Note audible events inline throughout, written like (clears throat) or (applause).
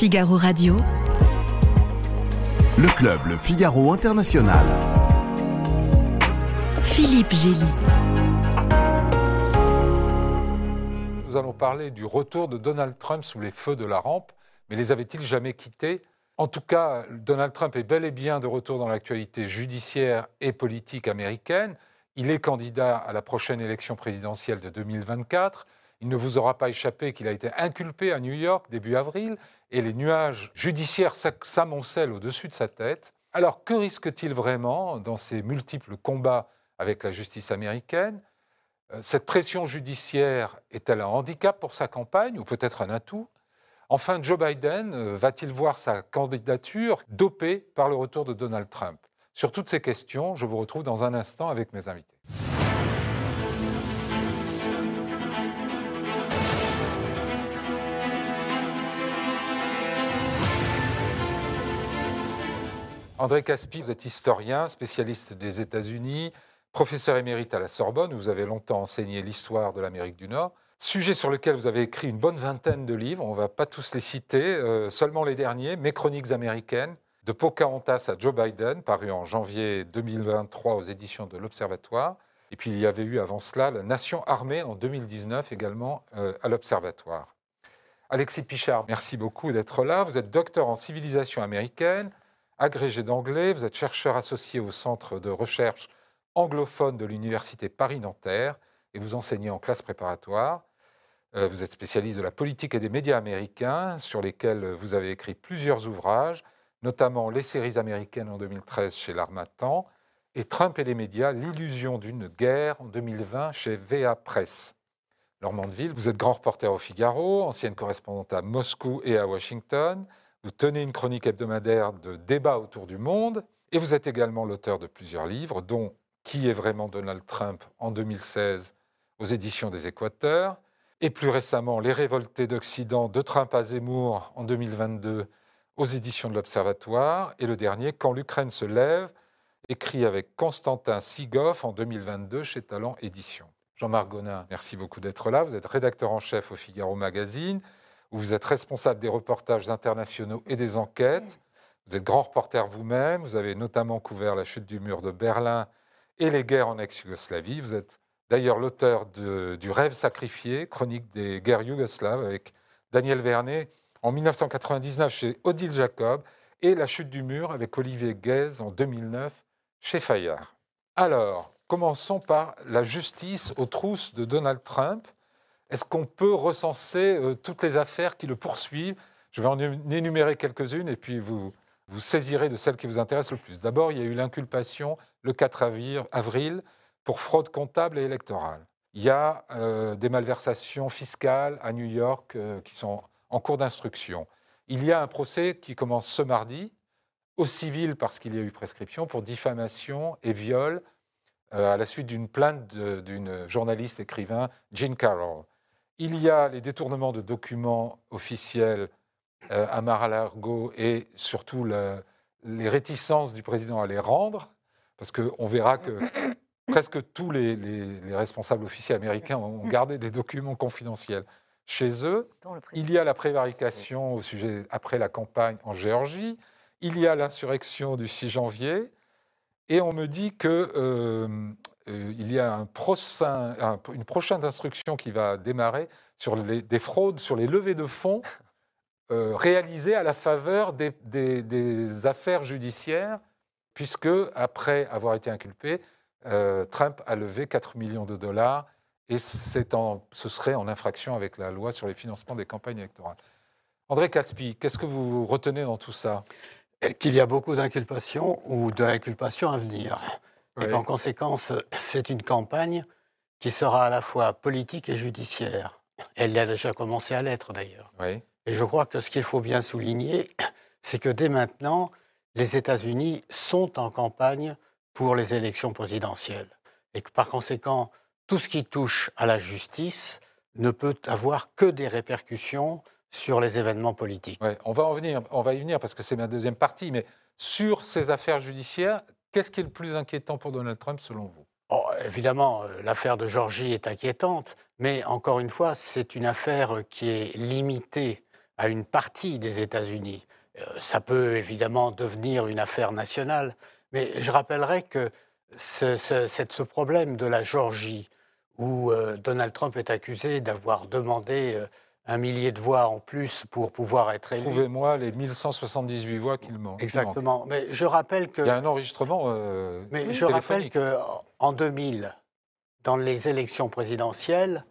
Figaro Radio. Le club Le Figaro International. Philippe Gély. Nous allons parler du retour de Donald Trump sous les feux de la rampe, mais les avait-il jamais quittés? En tout cas, Donald Trump est bel et bien de retour dans l'actualité judiciaire et politique américaine. Il est candidat à la prochaine élection présidentielle de 2024. Il ne vous aura pas échappé qu'il a été inculpé à New York début avril et les nuages judiciaires s'amoncellent au-dessus de sa tête. Alors que risque-t-il vraiment dans ces multiples combats avec la justice américaine? Euh, Cette pression judiciaire est-elle un handicap pour sa campagne ou peut-être un atout? Enfin, Joe Biden euh, va-t-il voir sa candidature dopée par le retour de Donald Trump? Sur toutes ces questions, je vous retrouve dans un instant avec mes invités. André Caspi, vous êtes historien, spécialiste des États-Unis, professeur émérite à la Sorbonne, où vous avez longtemps enseigné l'histoire de l'Amérique du Nord. Sujet sur lequel vous avez écrit une bonne vingtaine de livres, on ne va pas tous les citer, euh, seulement les derniers, Mes chroniques américaines, de Pocahontas à Joe Biden, paru en janvier 2023 aux éditions de l'Observatoire. Et puis il y avait eu avant cela La Nation armée en 2019 également euh, à l'Observatoire. Alexis Pichard, merci beaucoup d'être là. Vous êtes docteur en civilisation américaine, agrégé d'anglais, vous êtes chercheur associé au Centre de recherche anglophone de l'Université Paris-Nanterre et vous enseignez en classe préparatoire. Euh, vous êtes spécialiste de la politique et des médias américains, sur lesquels vous avez écrit plusieurs ouvrages, notamment Les séries américaines en 2013 chez l'Armatan et Trump et les médias, l'illusion d'une guerre en 2020 chez VA Press. Normandville, vous êtes grand reporter au Figaro, ancienne correspondante à Moscou et à Washington. Vous tenez une chronique hebdomadaire de débats autour du monde et vous êtes également l'auteur de plusieurs livres, dont Qui est vraiment Donald Trump en 2016 aux éditions des Équateurs et plus récemment Les révoltés d'Occident de Trump à Zemmour en 2022 aux éditions de l'Observatoire et le dernier Quand l'Ukraine se lève, écrit avec Constantin Sigoff en 2022 chez Talent Éditions. Jean-Marc Gonin, merci beaucoup d'être là. Vous êtes rédacteur en chef au Figaro Magazine où vous êtes responsable des reportages internationaux et des enquêtes. Vous êtes grand reporter vous-même, vous avez notamment couvert la chute du mur de Berlin et les guerres en ex-Yougoslavie. Vous êtes d'ailleurs l'auteur du Rêve sacrifié, chronique des guerres yougoslaves avec Daniel Vernet en 1999 chez Odile Jacob et La chute du mur avec Olivier Guèze en 2009 chez Fayard. Alors, commençons par la justice aux trousses de Donald Trump. Est-ce qu'on peut recenser euh, toutes les affaires qui le poursuivent? Je vais en énumérer quelques-unes et puis vous, vous saisirez de celles qui vous intéressent le plus. D'abord, il y a eu l'inculpation le 4 avril pour fraude comptable et électorale. Il y a euh, des malversations fiscales à New York euh, qui sont en cours d'instruction. Il y a un procès qui commence ce mardi, au civil parce qu'il y a eu prescription, pour diffamation et viol à la suite d'une plainte d'une journaliste écrivain, Jean Carroll. Il y a les détournements de documents officiels euh, à Mar-a-Lago et surtout les réticences du président à les rendre, parce qu'on verra que presque tous les, responsables officiels américains ont gardé des documents confidentiels chez eux. Il y a la prévarication au sujet après la campagne en Géorgie. Il y a l'insurrection du 6 janvier. Et on me dit que euh, euh, il y a un une prochaine instruction qui va démarrer sur des fraudes, sur les levées de fonds euh, réalisées à la faveur des, affaires judiciaires, puisque, après avoir été inculpé, euh, Trump a levé 4 millions de dollars et ce serait en infraction avec la loi sur les financements des campagnes électorales. André Caspi, qu'est-ce que vous retenez dans tout ça? Qu'il y a beaucoup d'inculpations ou d'inculpations à venir. Et en conséquence, c'est une campagne qui sera à la fois politique et judiciaire. Elle a déjà commencé à l'être d'ailleurs. Et je crois que ce qu'il faut bien souligner, (clears throat) c'est que dès maintenant, les États-Unis sont en campagne pour les élections présidentielles. Et que par conséquent, tout ce qui touche à la justice ne peut avoir que des répercussions sur les événements politiques. on va en venir, on va y venir parce que c'est ma deuxième partie, mais sur ces affaires judiciaires, Qu'est-ce qui est le plus inquiétant pour Donald Trump selon vous? Oh, Évidemment, euh, l'affaire de Georgie est inquiétante, mais encore une fois, c'est une affaire qui est limitée à une partie des États-Unis. Euh, ça peut évidemment devenir une affaire nationale, mais je rappellerai que ce, ce, problème de la Géorgie, où euh, Donald Trump est accusé d'avoir demandé un millier de voix en plus pour pouvoir être élu. Trouvez-moi les 1178 voix qu'il manque. Exactement. Mais je rappelle que. Il y a un enregistrement. mais je rappelle qu'en 2000, dans les élections présidentielles,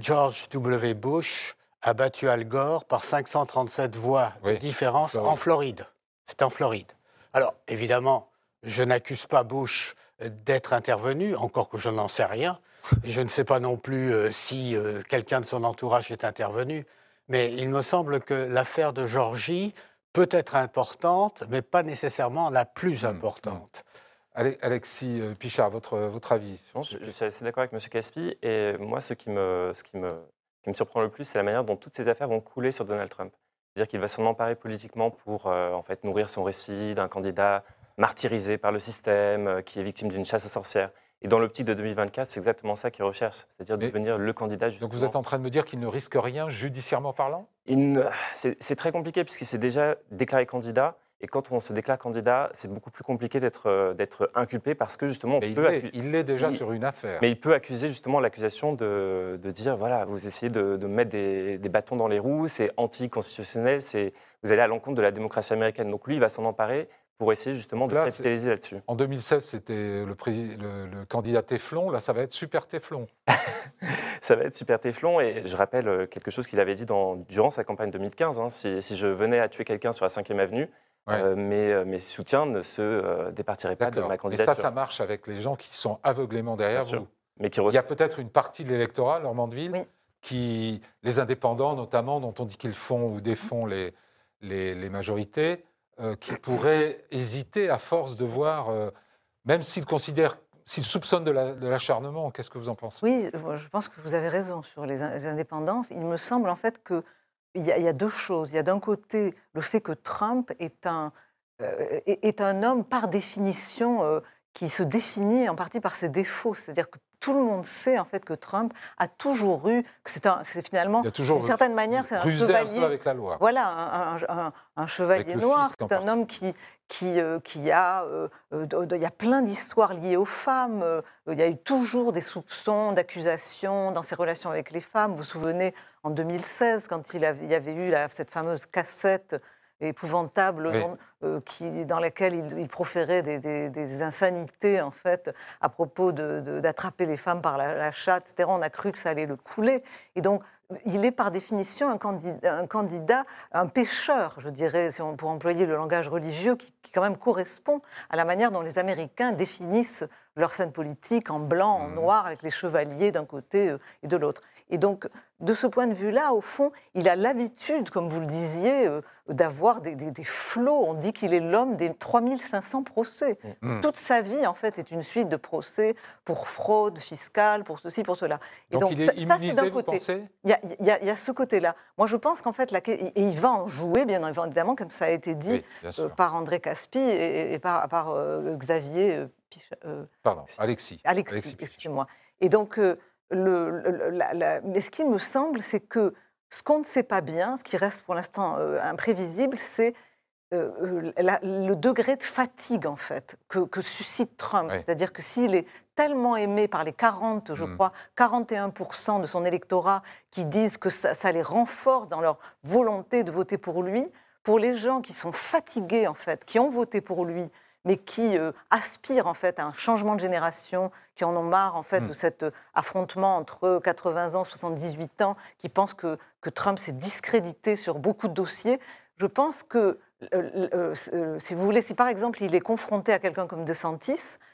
George W. Bush a battu Al Gore par 537 voix de différence en Floride. C'est en Floride. Alors, évidemment, je n'accuse pas Bush d'être intervenu, encore que je n'en sais rien. Je ne sais pas non plus euh, si euh, quelqu'un de son entourage est intervenu. Mais il me semble que l'affaire de Georgie peut être importante, mais pas nécessairement la plus hmm, hmm. importante. Alexis euh, Pichard, votre, votre avis je, je, suis assez d'accord avec M. Caspi. Et moi, ce qui me, ce qui me qui me surprend le plus, c'est la manière dont toutes ces affaires vont couler sur Donald Trump. C'est-à-dire qu'il va s'en emparer politiquement pour euh, en fait, nourrir son récit d'un candidat martyrisé par le système, euh, qui est victime d'une chasse aux sorcières. Et dans l'optique de 2024, c'est exactement ça qu'il recherche, c'est-à-dire devenir le candidat. Justement. Donc vous êtes en train de me dire qu'il ne risque rien judiciairement parlant? C'est très compliqué puisqu'il s'est déjà déclaré candidat. Et quand on se déclare candidat, c'est beaucoup plus compliqué d'être euh, inculpé parce que justement, on peut il l'est déjà sur une affaire. Mais il peut accuser justement l'accusation de, de, dire voilà, vous essayez de, de mettre des, des, bâtons dans les roues, c'est anticonstitutionnel, c'est vous allez à l'encontre de la démocratie américaine. Donc lui, il va s'en emparer pour essayer justement de capitaliser là-dessus. En 2016, c'était le, le, le, candidat Teflon. Là, ça va être super Teflon. (laughs) ça va être super Teflon. Et je rappelle euh, quelque chose qu'il avait dit dans, durant sa campagne 2015. Hein. si, si, je venais à tuer quelqu'un sur la 5e avenue, euh, euh, mes, soutiens ne se euh, départiraient pas de ma candidature. Et ça, ça marche avec les gens qui sont aveuglément derrière vous. Mais qui Il y a peut-être une partie de l'électorat, Normandville, qui, les indépendants notamment, dont on dit qu'ils font ou défont les, les, majorités, qui pourraient hésiter à force de voir, même s'ils considèrent s'ils soupçonnent de l'acharnement, qu'est-ce que vous en pensez? Oui, je pense que vous avez raison sur les indépendances. Il me semble en fait que il y, a, deux choses. Il y a d'un côté le fait que Trump est un, euh, est, un homme par définition euh, qui se définit en partie par ses défauts. C'est-à-dire que tout le monde sait en fait que Trump a toujours eu, que c'est, finalement, d'une certaine manière, c'est un chevalier. Un peu avec la loi. Voilà, un, chevalier noir. C'est un homme qui, qui, euh, qui a, il y a plein d'histoires liées aux femmes. il y a eu toujours des soupçons, d'accusations dans ses relations avec les femmes. Vous vous souvenez en 2016, quand il, y avait eu cette fameuse cassette épouvantable euh, qui, dans laquelle il, proférait des, insanités en fait à propos d'attraper les femmes par la, chatte, etc. On a cru que ça allait le couler. Et donc, il est par définition un candidat, un, candidat, un pécheur, je dirais, si on, pour employer le langage religieux, qui, qui, quand même correspond à la manière dont les Américains définissent leur scène politique en blanc, en mmh. noir, avec les chevaliers d'un côté euh, et de l'autre. Et donc, de ce point de vue-là, au fond, il a l'habitude, comme vous le disiez, euh, d'avoir des, flots. On dit qu'il est l'homme des 3500 procès. Mm. Mm. Toute sa vie, en fait, est une suite de procès pour fraude fiscale, pour ceci, pour cela. Et donc, il est immunisé, vous pensez il y, a, ce côté-là. Moi, je pense qu'en fait, et il va en jouer, bien évidemment, comme ça a été dit euh, par André Caspi et, par, euh, Xavier... Pardon, Alexis. Alexis, Alexis excusez-moi. Et donc le, mais ce qui me semble, c'est que ce qu'on ne sait pas bien, ce qui reste pour l'instant euh, imprévisible, c'est euh, euh, le degré de fatigue, en fait, que, suscite Trump. C'est-à-dire que s'il est tellement aimé par les 40, je mm. crois, 41% de son électorat qui disent que ça, ça, les renforce dans leur volonté de voter pour lui, pour les gens qui sont fatigués, en fait, qui ont voté pour lui, mais qui euh, aspirent en fait à un changement de génération, qui en ont marre en fait de hmm. cet euh, affrontement entre 80 ans, 78 ans, qui pensent que, que Trump s'est discrédité sur beaucoup de dossiers. Je pense que, euh, si vous voulez, si par exemple il est confronté à quelqu'un comme DeSantis, euh,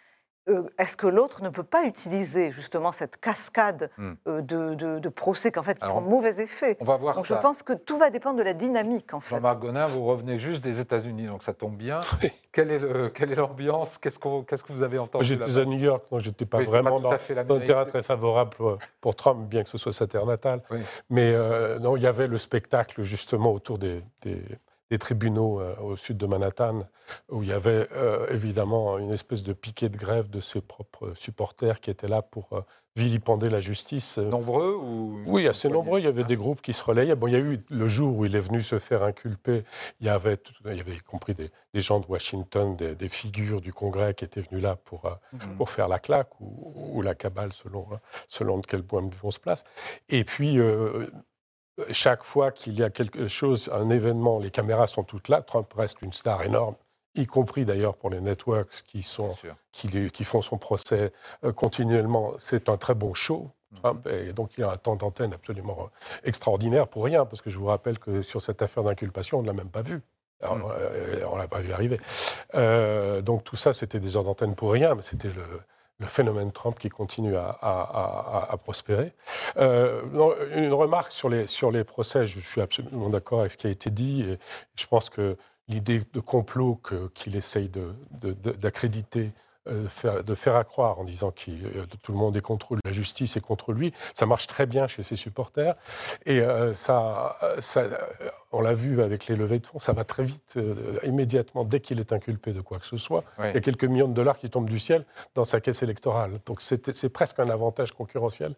est-ce que l'autre ne peut pas utiliser justement cette cascade hmm. euh, de, procès qu'en fait, qui font mauvais effet? On va voir donc Je pense que tout va dépendre de la dynamique, en fait. Jean-Marc Gonin, vous revenez juste des États-Unis, donc ça tombe bien. (laughs) quelle est l'ambiance? Qu'est-ce que vous avez entendu J'étais à New York, donc j'étais pas vraiment pas dans, un terrain très favorable pour, Trump, bien que ce soit sa terre natale. Mais euh, non, il y avait le spectacle justement autour des des tribunaux au sud de Manhattan, où il y avait évidemment une espèce de piquet de grève de ses propres supporters qui étaient là pour vilipender la justice. Nombreux ou Oui, assez nombreux. Il y avait des groupes qui se relayaient. Bon, il y a eu le jour où il est venu se faire inculper, il y avait, il y avait compris des, gens de Washington, des, figures du Congrès qui étaient venus là pour, mhm. pour faire la claque ou, la cabale, selon, selon de quel point de vue on se place. Et puis, chaque fois qu'il y a quelque chose, un événement, les caméras sont toutes là. Trump reste une star énorme, y compris d'ailleurs pour les networks qui, sont, qui, qui font son procès euh, continuellement. C'est un très bon show. Mhm. Trump, et donc il a un temps d'antenne absolument euh, extraordinaire pour rien, parce que je vous rappelle que sur cette affaire d'inculpation, on ne l'a même pas vu. Mhm. Euh, on ne l'a pas vu arriver. donc tout ça, c'était des heures d'antenne pour rien, mais c'était le, le phénomène Trump qui continue à, prospérer. Euh, une remarque sur les, sur les procès, je suis absolument d'accord avec ce qui a été dit, et je pense que l'idée de complot qu'il essaye d'accréditer faire à croire en disant que euh, tout le monde est contre la justice et contre lui. Ça marche très bien chez ses supporters. Et euh, ça, ça, on l'a vu avec les levées de fonds, ça va très vite, immédiatement, dès qu'il est inculpé de quoi que ce soit. Il y a quelques millions de dollars qui tombent du ciel dans sa caisse électorale. Donc c'est presque un avantage concurrentiel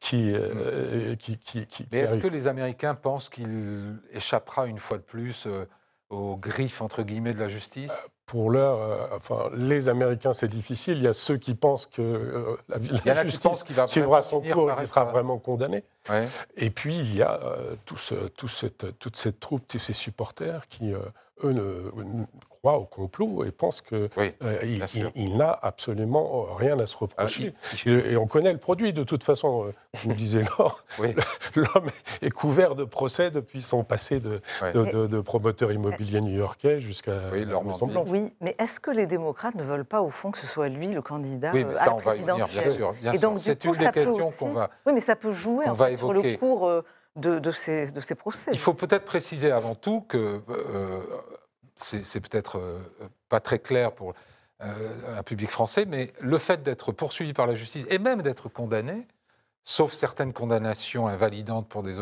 qui. Mm. qui, qui, Mais est-ce que les Américains pensent qu'il échappera une fois de plus aux griffes, entre guillemets, de la justice? Pour l'heure, euh, enfin, les Américains, c'est difficile. Il y a ceux qui pensent que euh, la, justice qui va suivra son cours et qui sera vraiment condamné. Et puis, il y a euh, tout cette, toute cette troupe, tous ces supporters qui, eux, ne, croit au complot et pense qu'il euh, il, n'a absolument rien à se reprocher. et, on connaît le produit de toute façon. Euh, vous disiez (laughs) Laure, l'homme est couvert de procès depuis son passé de, de, promoteur immobilier new-yorkais jusqu'à oui, la Maison Blanche. Oui, mais est-ce que les démocrates ne veulent pas au fond que ce soit lui le candidat oui, mais ça, on va y venir, bien sûr. et donc, c'est une des questions qu'on va. Oui, mais ça peut jouer en fait, sur le cours. Euh, de, de, ces, de, ces, procès. Il faut peut-être préciser avant tout que c'est peut-être euh, pas très clair pour euh, un public français, mais le fait d'être poursuivi par la justice et même d'être condamné, sauf certaines condamnations invalidantes pour des,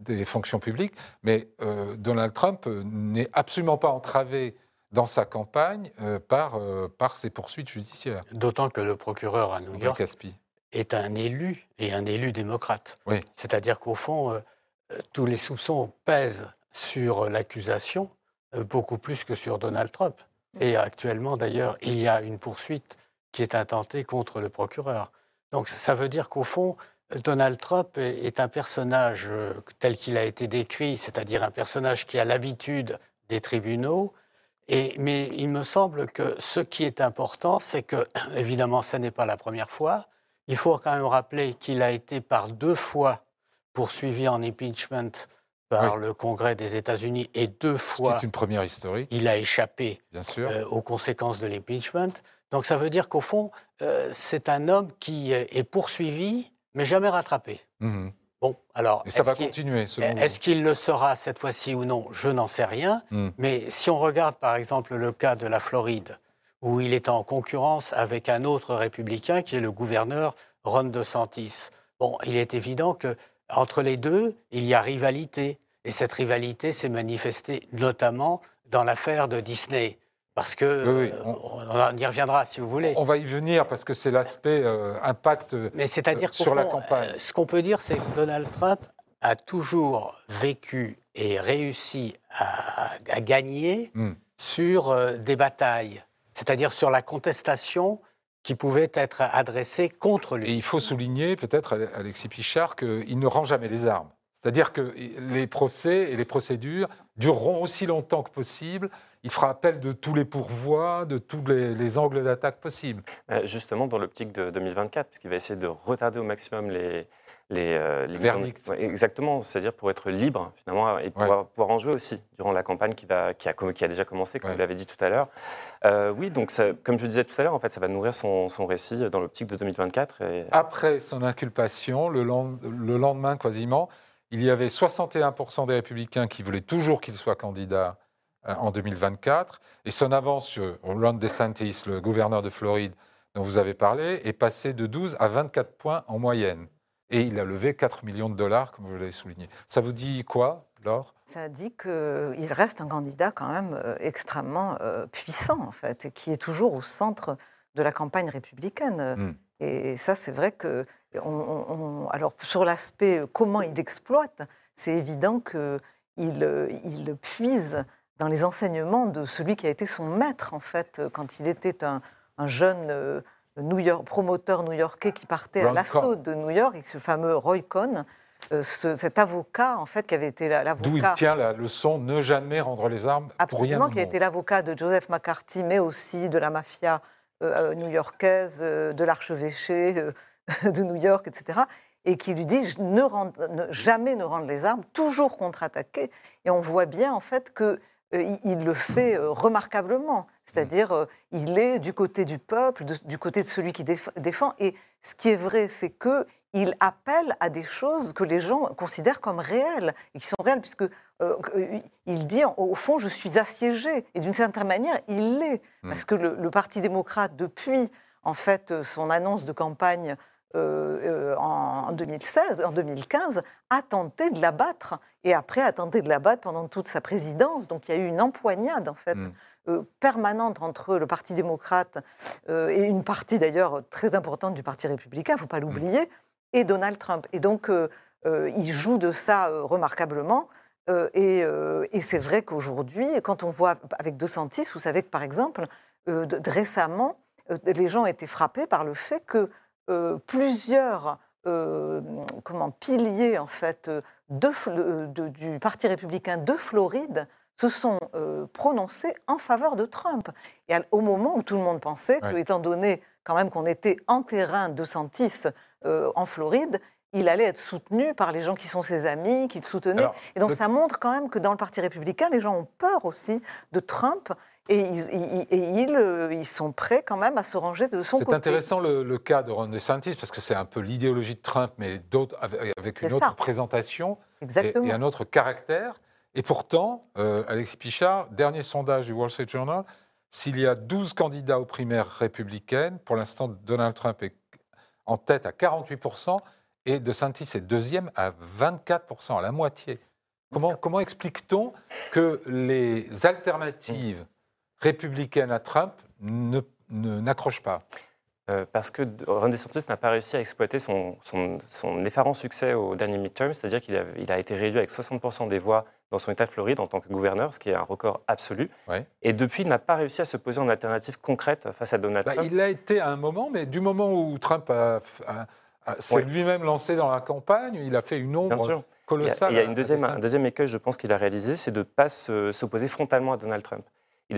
des fonctions publiques, mais euh, Donald Trump n'est absolument pas entravé dans sa campagne par, par ses poursuites judiciaires. D'autant que le procureur à New York est un élu et un élu démocrate. C'est-à-dire qu'au fond, tous les soupçons pèsent sur l'accusation euh, beaucoup plus que sur Donald Trump. Et actuellement, d'ailleurs, il y a une poursuite qui est intentée contre le procureur. Donc ça veut dire qu'au fond, Donald Trump est un personnage euh, tel qu'il a été décrit, c'est-à-dire un personnage qui a l'habitude des tribunaux. Mais il me semble que ce qui est important, c'est que, (clears throat) évidemment, ce n'est pas la première fois. Il faut quand même rappeler qu'il a été par deux fois poursuivi en impeachment par le Congrès des États-Unis et deux fois. C'est une première historique. Il a échappé Bien sûr. Euh, aux conséquences de l'impeachment. Donc ça veut dire qu'au fond, euh, c'est un homme qui est poursuivi, mais jamais rattrapé. Mmh bon, alors. Et ça va continuer, Est-ce qu'il le sera cette fois-ci ou non Je n'en sais rien. Mmh. Mais si on regarde par exemple le cas de la Floride, où il est en concurrence avec un autre républicain qui est le gouverneur Ron DeSantis. Bon, il est évident que entre les deux, il y a rivalité. Et cette rivalité s'est manifestée notamment dans l'affaire de Disney. Parce que, euh, on, y reviendra si vous voulez. On va y venir parce que c'est l'aspect euh, impact Mais c'est-à-dire euh, sur la campagne. ce qu'on peut dire, c'est que Donald Trump a toujours vécu et réussi à, gagner hmm. sur des batailles, c'est-à-dire sur la contestation qui pouvait être adressée contre lui. Et il faut souligner, peut-être, Alexis Pichard, qu'il ne rend jamais les armes. C'est-à-dire que les procès et les procédures dureront aussi longtemps que possible. Il fera appel de tous les pourvois, de tous les, angles d'attaque possibles. Euh, justement, dans l'optique de 2024, puisqu'il va essayer de retarder au maximum les, les, euh, verdicts. Exactement, c'est-à-dire pour être libre finalement et pouvoir, pouvoir, en jouer aussi durant la campagne qui, va, qui, a, qui a déjà commencé, comme vous l'avez dit tout à l'heure. Euh, oui, donc ça, comme je disais tout à l'heure, en fait, ça va nourrir son, son récit dans l'optique de 2024. Et... Après son inculpation, le, le lendemain quasiment, il y avait 61% des républicains qui voulaient toujours qu'il soit candidat euh, en 2024. Et son avance sur Ron DeSantis, le gouverneur de Floride, dont vous avez parlé, est passé de 12 à 24 points en moyenne. Et il a levé 4 millions de dollars, comme vous l'avez souligné. Ça vous dit quoi Laure? Ça dit qu'il reste un candidat quand même extrêmement puissant, en fait, et qui est toujours au centre de la campagne républicaine. Hmm. Et ça, c'est vrai que. alors, sur l'aspect comment il exploite, c'est évident qu'il il puise dans les enseignements de celui qui a été son maître, en fait, quand il était un, jeune euh, New York, promoteur new-yorkais qui partait à l'assaut de New York, et ce fameux Roy Cohn, euh, cet avocat, en fait, qui avait été l'avocat... D'où il tient la leçon « ne jamais rendre les armes Absolument, pour rien qui a été l'avocat de Joseph McCarthy, mais aussi de la mafia euh, new-yorkaise, de l'archevêché (laughs) de New York, etc., et qui lui dit ne, jamais ne rendre les armes, toujours contre-attaquer. Et on voit bien, en fait, que euh, il le fait euh, remarquablement. C'est-à-dire, euh, il est du côté du peuple, du côté de celui qui défend. Et ce qui est vrai, c'est que il appelle à des choses que les gens considèrent comme réelles et qui sont réelles, puisque il dit au fond, je suis assiégé. Et d'une certaine manière, il l'est, mmh. parce que le, Parti démocrate, depuis en fait son annonce de campagne en 2016, en 2015, a tenté de l'abattre et après a tenté de l'abattre pendant toute sa présidence. Donc il y a eu une empoignade en fait. Hmm. Euh, permanente entre le Parti démocrate euh, et une partie d'ailleurs très importante du Parti républicain, il ne faut pas l'oublier, hmm. et Donald Trump. Et donc euh, il joue de ça remarquablement. et, et c'est vrai qu'aujourd'hui, quand on voit avec DeSantis, vous savez que par exemple, récemment, les gens étaient frappés par le fait que plusieurs comment, piliers en fait, de, du Parti républicain de Floride se sont euh, prononcés en faveur de Trump. Et au moment où tout le monde pensait que, étant donné quand même qu'on était en terrain de Santis euh, en Floride, il allait être soutenu par les gens qui sont ses amis, qui le soutenaient. et donc ça montre quand même que dans le Parti républicain, les gens ont peur aussi de Trump. Et, ils, euh, ils, sont prêts quand même à se ranger de son côté. C'est intéressant le, cas de Ron DeSantis parce que c'est un peu l'idéologie de Trump, mais avec une autre présentation et, un autre caractère. Et pourtant, euh, Alexis Pichard, dernier sondage du Wall Street Journal, s'il y a 12 candidats aux primaires républicaines, pour l'instant, Donald Trump est en tête à 48% et DeSantis est deuxième à 24%, à la moitié. Comment, comment explique-t-on que les alternatives républicaine à Trump n'accroche pas? Euh, parce que Ron DeSantis n'a pas réussi à exploiter son, son, effarant succès au dernier midterm, c'est-à-dire qu'il a, il a, été réduit avec 60% des voix dans son État de Floride en tant que gouverneur, ce qui est un record absolu. Et depuis, il n'a pas réussi à se poser en alternative concrète face à Donald bah, Trump. Il l'a été à un moment, mais du moment où Trump s'est lui-même lancé dans la campagne, il a fait une ombre colossale. Il y a, une deuxième, un deuxième écueil, je pense, qu'il a réalisé, c'est de ne pas s'opposer frontalement à Donald Trump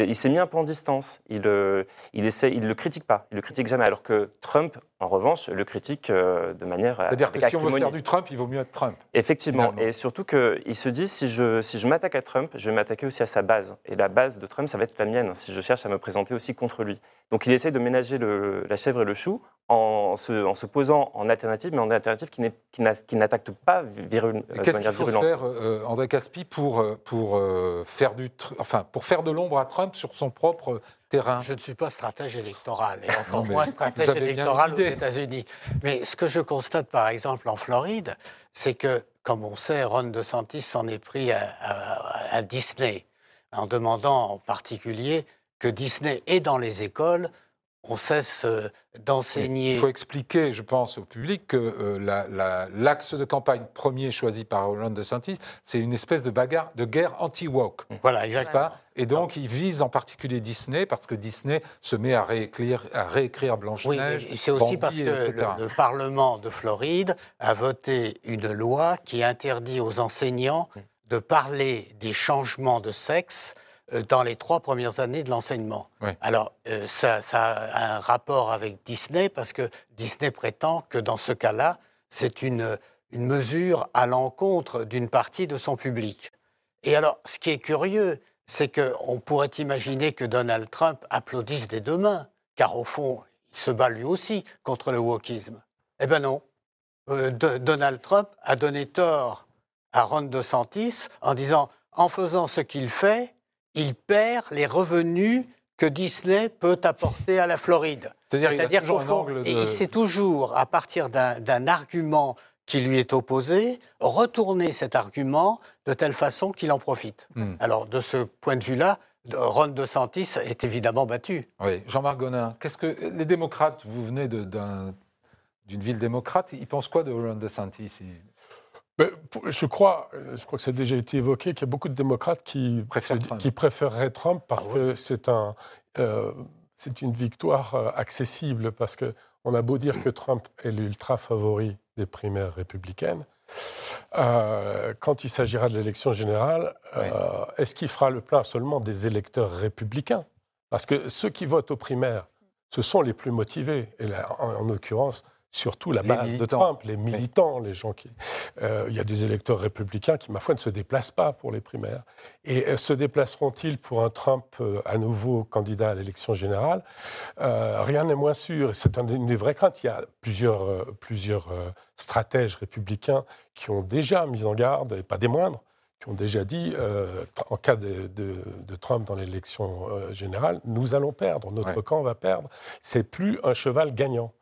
il, s'est mis un peu en distance. Il, euh, il essaie, il le critique pas. Il le critique jamais. Alors que Trump, en revanche, le critique euh, de manière. C'est-à-dire que si on veut faire du Trump, il vaut mieux être Trump. Effectivement. Et surtout qu'il se dit si je, si je m'attaque à Trump, je vais m'attaquer aussi à sa base. Et la base de Trump, ça va être la mienne si je cherche à me présenter aussi contre lui. Donc il essaie de ménager la chèvre et le chou en se, en se, posant en alternative, mais en alternative qui, qui n'attaque pas virul, euh, Qu'est-ce qu'il faut faire, André Caspi, pour, pour, faire du, enfin, pour faire de l'ombre à Trump sur son propre terrain Je ne suis pas stratège électoral, et encore moins stratège électoral aux États-Unis. Mais ce que je constate, par exemple, en Floride, c'est que, comme on sait, Ron DeSantis s'en est pris à, Disney, en demandant en particulier que Disney est dans les écoles on cesse euh, d'enseigner. Il faut expliquer, je pense, au public que euh, l'axe de campagne premier choisi par Ron DeSantis, c'est une espèce de bagarre, de guerre anti-woke. Voilà, exactement. Et donc, il vise en particulier Disney parce que Disney se met à réécrire, à réécrire Blanche-Neige. Oui, c'est aussi parce que le, Parlement de Floride a voté une loi qui interdit aux enseignants de parler des changements de sexe euh, dans les trois premières années de l'enseignement. Alors, euh, ça, a un rapport avec Disney parce que Disney prétend que dans ce cas-là, c'est une, une mesure à l'encontre d'une partie de son public. Et alors, ce qui est curieux, c'est qu'on pourrait imaginer que Donald Trump applaudisse des deux mains, car au fond, il se bat lui aussi contre le wokisme. Eh bien non. Euh, Donald Trump a donné tort à Ron DeSantis en disant en faisant ce qu'il fait, il perd les revenus que Disney peut apporter à la Floride. C'est-à-dire de... c'est toujours à partir d'un argument qui lui est opposé, retourner cet argument de telle façon qu'il en profite. Hmm. Alors, de ce point de vue-là, Ron DeSantis est évidemment battu. Oui, Jean-Marc Gonin, qu'est-ce que les démocrates, vous venez d'une ville démocrate, ils pensent quoi de Ron DeSantis je crois, je crois que ça a déjà été évoqué, qu'il y a beaucoup de démocrates qui, qui préféreraient Trump parce ah que c'est un, euh, c'est une victoire euh, accessible parce qu'on a beau dire que Trump est l'ultra favori des primaires républicaines. Euh, quand il s'agira de l'élection générale, euh, est-ce qu'il fera le plein seulement des électeurs républicains? Parce que ceux qui votent aux primaires, ce sont les plus motivés. Et en, en l'occurrence, surtout la base de Trump, les militants, les gens qui. Euh, il y a des électeurs républicains qui, ma foi, ne se déplacent pas pour les primaires. Et euh, se déplaceront-ils pour un Trump euh, à nouveau candidat à l'élection générale? Rien n'est moins sûr. C'est une des vraies craintes. Il y a plusieurs, plusieurs stratèges républicains qui ont déjà mis en garde, et pas des moindres, qui ont déjà dit, en cas de, de, Trump dans l'élection générale, nous allons perdre, notre camp va perdre. C'est plus un cheval gagnant.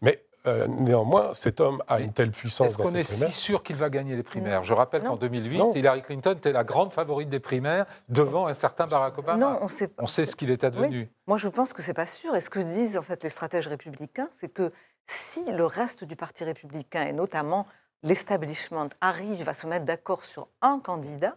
Mais euh, néanmoins, cet homme a une telle puissance. Est-ce qu'on est si sûr qu'il va gagner les primaires? Je rappelle qu'en 2008, Hillary Clinton était la grande favorite des primaires devant un certain Barack Obama. Non, on sait, on sait ce qu'il est advenu. Moi, je pense que c'est pas sûr. Et ce que disent en fait les stratèges républicains, c'est que si le reste du parti républicain et notamment l'establishment arrive à se mettre d'accord sur un candidat,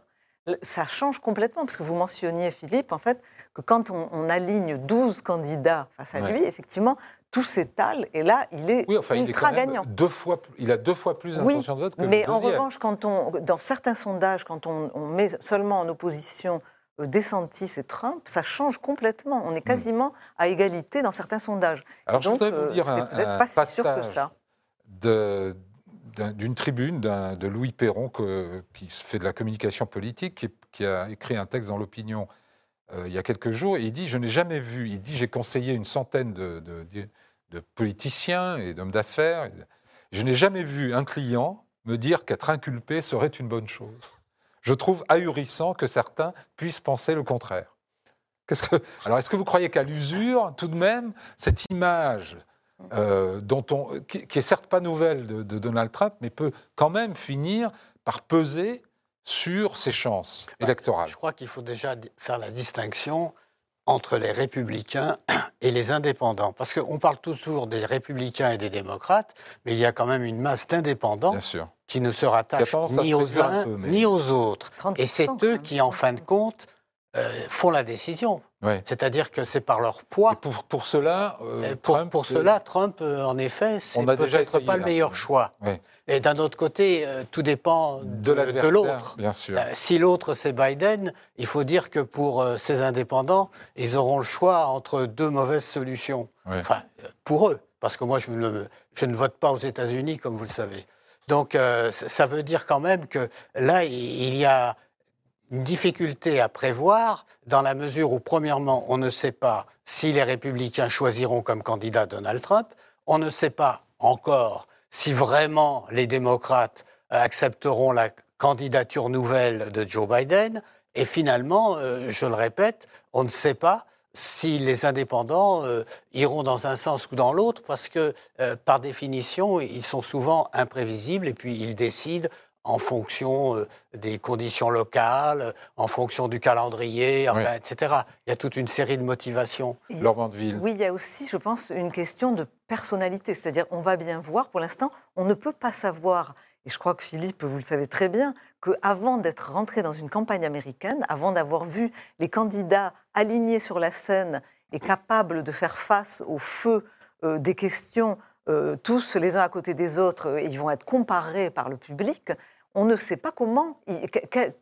ça change complètement, parce que vous mentionniez, Philippe, en fait, que quand on, aligne 12 candidats face à lui, effectivement, tout s'étale, et là, il est oui, enfin, ultra il gagnant. Deux fois, il a deux fois plus d'intention de vote que mais le en revanche, quand on, dans certains sondages, quand on, met seulement en opposition euh, DeSantis et Trump, ça change complètement. On est hmm. quasiment à égalité dans certains sondages. Alors, Donc, je voudrais vous euh, dire un, un pas si sûr que ça. De, d'une tribune de Louis Perron qui fait de la communication politique, qui, a écrit un texte dans l'opinion il y a quelques jours. Et il dit, je n'ai jamais vu, il dit, j'ai conseillé une centaine de, de politiciens et d'hommes d'affaires. Je n'ai jamais vu un client me dire qu'être inculpé serait une bonne chose. Je trouve ahurissant que certains puissent penser le contraire. Que... Alors, est-ce que vous croyez qu'à l'usure, tout de même, cette image euh, dont on, qui, n'est est certes pas nouvelle de, Donald Trump, mais peut quand même finir par peser sur ses chances bah, électorales. Je crois qu'il faut déjà faire la distinction entre les républicains (clears throat) et les indépendants. Parce qu'on parle toujours des républicains et des démocrates, mais il y a quand même une masse d'indépendants qui ne se rattachent ni aux uns ni aux autres. Et c'est eux qui, en fin de compte, euh, font la décision. C'est-à-dire que c'est par leur poids. pour, pour cela, euh, pour, Trump, pour cela, Trump, euh, en effet, c'est peut-être pas le meilleur choix. Et d'un autre côté, tout dépend de, de l'autre. Bien sûr. si l'autre c'est Biden, il faut dire que pour ces indépendants, ils auront le choix entre deux mauvaises solutions. Enfin, pour eux, parce que moi je ne, je ne vote pas aux États-Unis, comme vous le savez. Donc ça veut dire quand même que là, il y a une difficulté à prévoir dans la mesure où, premièrement, on ne sait pas si les républicains choisiront comme candidat Donald Trump, on ne sait pas encore si vraiment les démocrates accepteront la candidature nouvelle de Joe Biden, et finalement, euh, je le répète, on ne sait pas si les indépendants euh, iront dans un sens ou dans l'autre, parce que euh, par définition, ils sont souvent imprévisibles et puis ils décident en fonction euh, des conditions locales, en fonction du calendrier, etc. Il y a toute une série de motivations. Ville. Oui, il y a aussi, je pense, une question de personnalité. C'est-à-dire, on va bien voir, pour l'instant, on ne peut pas savoir, et je crois que Philippe, vous le savez très bien, qu'avant d'être rentré dans une campagne américaine, avant d'avoir vu les candidats alignés sur la scène et capables de faire face au feu euh, des questions, euh, tous les uns à côté des autres, et ils vont être comparés par le public, on ne sait pas comment,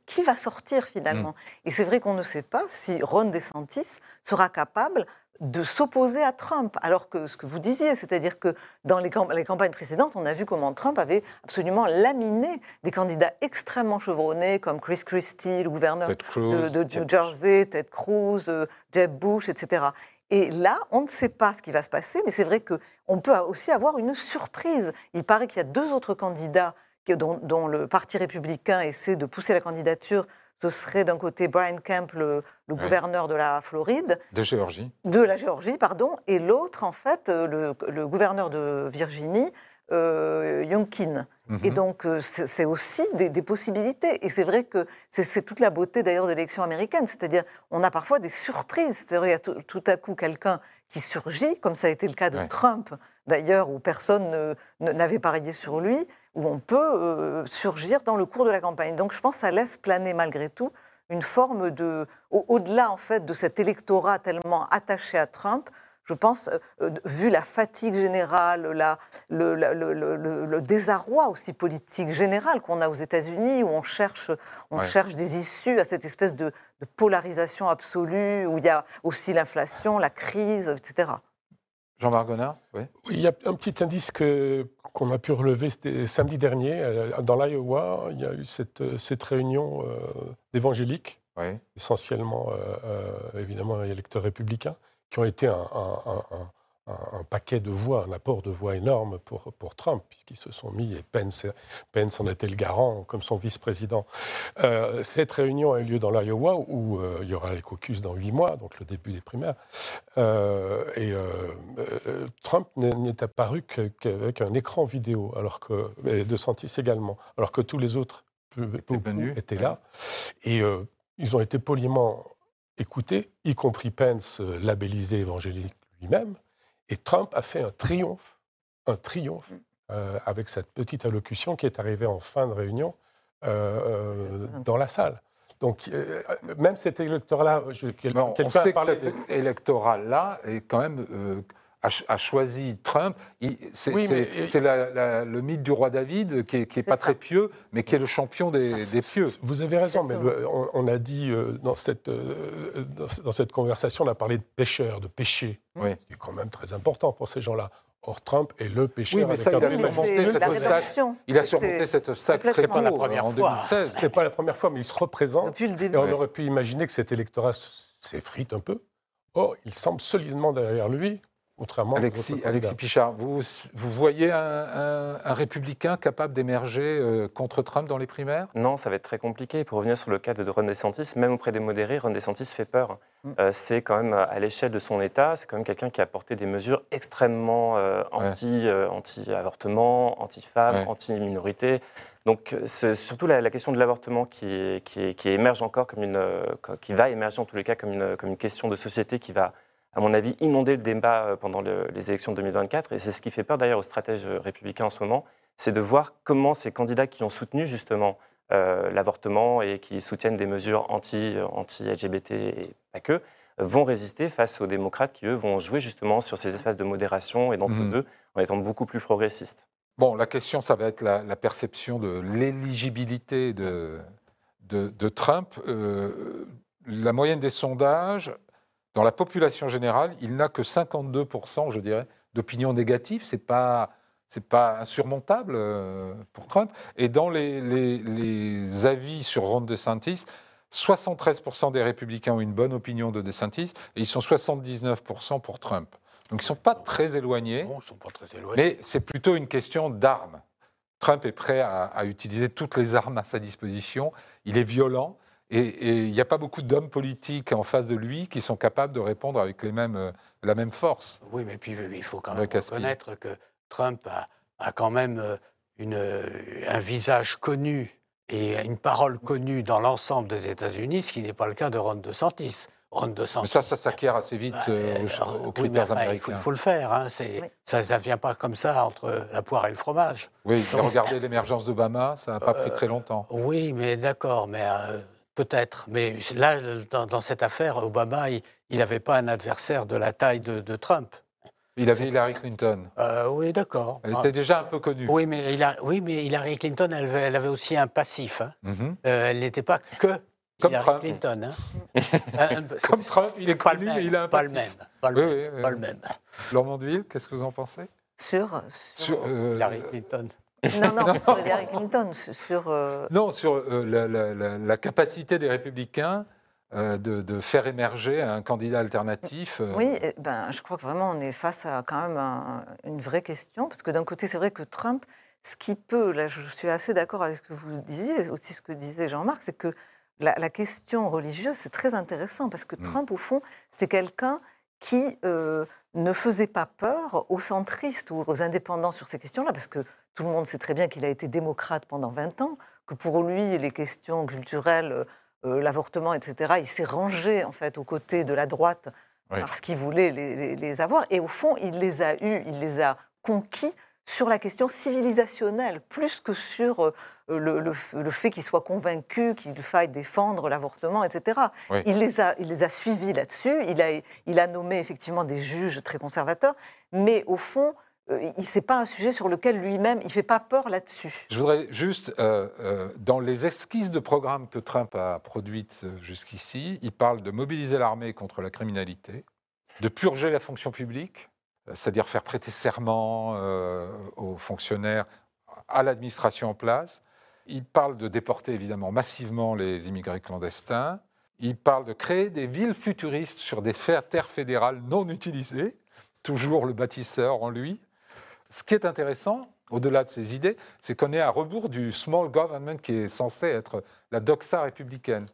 qui va sortir finalement. Mm. Et c'est vrai qu'on ne sait pas si Ron DeSantis sera capable de s'opposer à Trump, alors que ce que vous disiez, c'est-à-dire que dans les, campagnes précédentes, on a vu comment Trump avait absolument laminé des candidats extrêmement chevronnés comme Chris Christie, le gouverneur de, New Jersey, Ted Cruz, euh, Jeb Bush, etc. Et là, on ne sait pas ce qui va se passer, mais c'est vrai qu'on peut aussi avoir une surprise. Il paraît qu'il y a deux autres candidats dont, le Parti républicain essaie de pousser la candidature, ce serait d'un côté Brian Kemp, le, gouverneur de la Floride. De Géorgie. De la Géorgie, pardon. Et l'autre, en fait, le, gouverneur de Virginie, Youngkin. Et mhm. donc, c'est aussi des, possibilités. Et c'est vrai que c'est toute la beauté d'ailleurs de l'élection américaine. C'est-à-dire, on a parfois des surprises. C'est-à-dire, il y a tout, à coup quelqu'un qui surgit, comme ça a été le cas de Trump, d'ailleurs, où personne n'avait parié sur lui, où on peut surgir dans le cours de la campagne. Donc, je pense que ça laisse planer malgré tout une forme de, au-delà en fait de cet électorat tellement attaché à Trump, je pense, euh, euh, vu la fatigue générale, la, le, désarroi aussi politique général qu'on a aux États-Unis, où on cherche, on cherche des issues à cette espèce de, polarisation absolue, où il y a aussi l'inflation, la crise, etc. Jean-Marc Gonard oui. Il y a un petit indice qu'on a pu relever samedi dernier. Euh, dans l'Iowa, il y a eu cette, cette réunion d'évangéliques, essentiellement, évidemment, électeurs républicains, qui ont été un, paquet de voix, un apport de voix énorme pour, pour Trump, puisqu'ils se sont mis, et Pence, Pence en était le garant comme son vice-président. Euh, cette réunion a eu lieu dans l'Iowa, où euh, il y aura les caucus dans huit mois, donc le début des primaires. Euh, et Trump n'est apparu qu'avec un écran vidéo, alors que, et de Santis également, alors que tous les autres étaient là. Et ils ont été poliment écouté, y compris Pence, euh, labellisé évangélique lui-même. Et Trump a fait un triomphe, un triomphe, mm. euh, avec cette petite allocution qui est arrivée en fin de réunion euh, dans la salle. Donc, même cet électorat-là, quelqu'un sait que cet électorat-là est quand même a, choisi Trump. C'est le mythe du roi David qui n'est pas très pieux, mais qui est le champion des, pieux. Vous avez raison, mais on, a dit euh, dans, cette, euh, dans, cette conversation, on a parlé de pêcheurs, de péché, qui est quand même très important pour ces gens-là. Or, Trump est le pécheur. Oui, mais ça, il a, surmonté cet obstacle, il a surmonté cet obstacle très pas la première en 2016. Ce n'est pas la première fois, mais il se représente. Depuis le début. Et on aurait pu imaginer que cet électorat s'effrite un peu. Or, il semble solidement derrière lui, Alexis, Alexis Pichard, vous, vous voyez un, républicain capable d'émerger euh, contre Trump dans les primaires? Non, ça va être très compliqué. Pour revenir sur le cas de Ron DeSantis, même auprès des modérés, Ron DeSantis fait peur. Mm. Euh, c'est quand même, à l'échelle de son État, c'est quand même quelqu'un qui a porté des mesures extrêmement euh, anti, anti-avortement, anti-femmes, anti-minorité. Donc, c'est surtout la, question de l'avortement qui, qui, qui, émerge encore comme une, qui va émerger en tous les cas comme une, comme une question de société qui va à mon avis, inonder le débat euh, pendant les élections de 2024. Et c'est ce qui fait peur d'ailleurs aux stratèges républicains en ce moment, c'est de voir comment ces candidats qui ont soutenu justement euh, l'avortement et qui soutiennent des mesures anti-LGBT et pas que, vont résister face aux démocrates qui, eux, vont jouer justement sur ces espaces de modération et d'entre-deux mmh. en étant beaucoup plus progressistes. Bon, la question, ça va être la, perception de l'éligibilité de, de, Trump. Euh, la moyenne des sondages dans la population générale, il n'a que 52%, je dirais, d'opinion négative. Ce n'est pas, pas insurmontable euh, pour Trump. Et dans les, avis sur Ron DeSantis, 73% des républicains ont une bonne opinion de DeSantis et ils sont 79% pour Trump. Donc ils ne sont pas très éloignés. sont pas très éloignés. Mais c'est plutôt une question d'armes. Trump est prêt à, utiliser toutes les armes à sa disposition. Il est violent. Et il n'y a pas beaucoup d'hommes politiques en face de lui qui sont capables de répondre avec les mêmes, euh, la même force. Oui, mais puis il faut quand même reconnaître que Trump a, quand même euh, une, euh, un visage connu et une parole connue dans l'ensemble des États-Unis, ce qui n'est pas le cas de Ron DeSantis. Ron DeSantis. Mais ça, ça s'acquiert assez vite bah, aux, critères américains. Il faut, le faire. Hein, Ça ne vient pas comme ça entre la poire et le fromage. Oui, regardez l'émergence d'Obama, ça n'a pas pris très longtemps. Oui, mais d'accord, mais Peut-être, mais là, dans, cette affaire, Obama, il n'avait pas un adversaire de la taille de, Trump. Il avait Hillary Clinton. Euh, oui, d'accord. Elle était déjà un peu connue. Oui, mais, oui, mais Hillary Clinton, elle, avait aussi un passif. Hein. Mhm. Euh, elle n'était pas que Comme Hillary Trump. Clinton. Hein. (laughs) Comme Trump, il est connu, mais il a un pas passif. Le même, pas le même. Pas le même. Laurent Mondeville, qu'est-ce que vous en pensez? Sur, sur, euh, Hillary Clinton. Non, non, sur (laughs) Hillary Clinton, sur... Euh, non, sur euh, la, capacité des républicains euh, de, faire émerger un candidat alternatif. Oui, ben, je crois que vraiment on est face à quand même une vraie question, parce que d'un côté c'est vrai que Trump, ce qui peut, là je suis assez d'accord avec ce que vous disiez, aussi ce que disait Jean-Marc, c'est que la, question religieuse c'est très intéressant, parce que mm. Trump au fond c'est quelqu'un qui ne faisait pas peur aux centristes ou aux indépendants sur ces questions-là, parce que tout le monde sait très bien qu'il a été démocrate pendant 20 ans, que pour lui, les questions culturelles, euh, l'avortement, etc., il s'est rangé en fait aux côtés de la droite parce qu'il voulait les, avoir. Et au fond, il les a eus, il les a conquis sur la question civilisationnelle, plus que sur euh, le, fait qu'il soit convaincu qu'il faille défendre l'avortement, etc. Il, les a, il les a suivis là-dessus, il a, il a nommé effectivement des juges très conservateurs, mais au fond, euh, ce n'est pas un sujet sur lequel lui-même, il ne fait pas peur là-dessus. Je voudrais juste, euh, euh, dans les esquisses de programme que Trump a produites jusqu'ici, il parle de mobiliser l'armée contre la criminalité, de purger la fonction publique, c'est-à-dire faire prêter serment aux fonctionnaires, à l'administration en place. Il parle de déporter évidemment massivement les immigrés clandestins. Il parle de créer des villes futuristes sur des terres fédérales non utilisées, toujours le bâtisseur en lui ce qui est intéressant, au-delà de ces idées, c'est qu'on est à rebours du small government qui est censé être la doxa républicaine.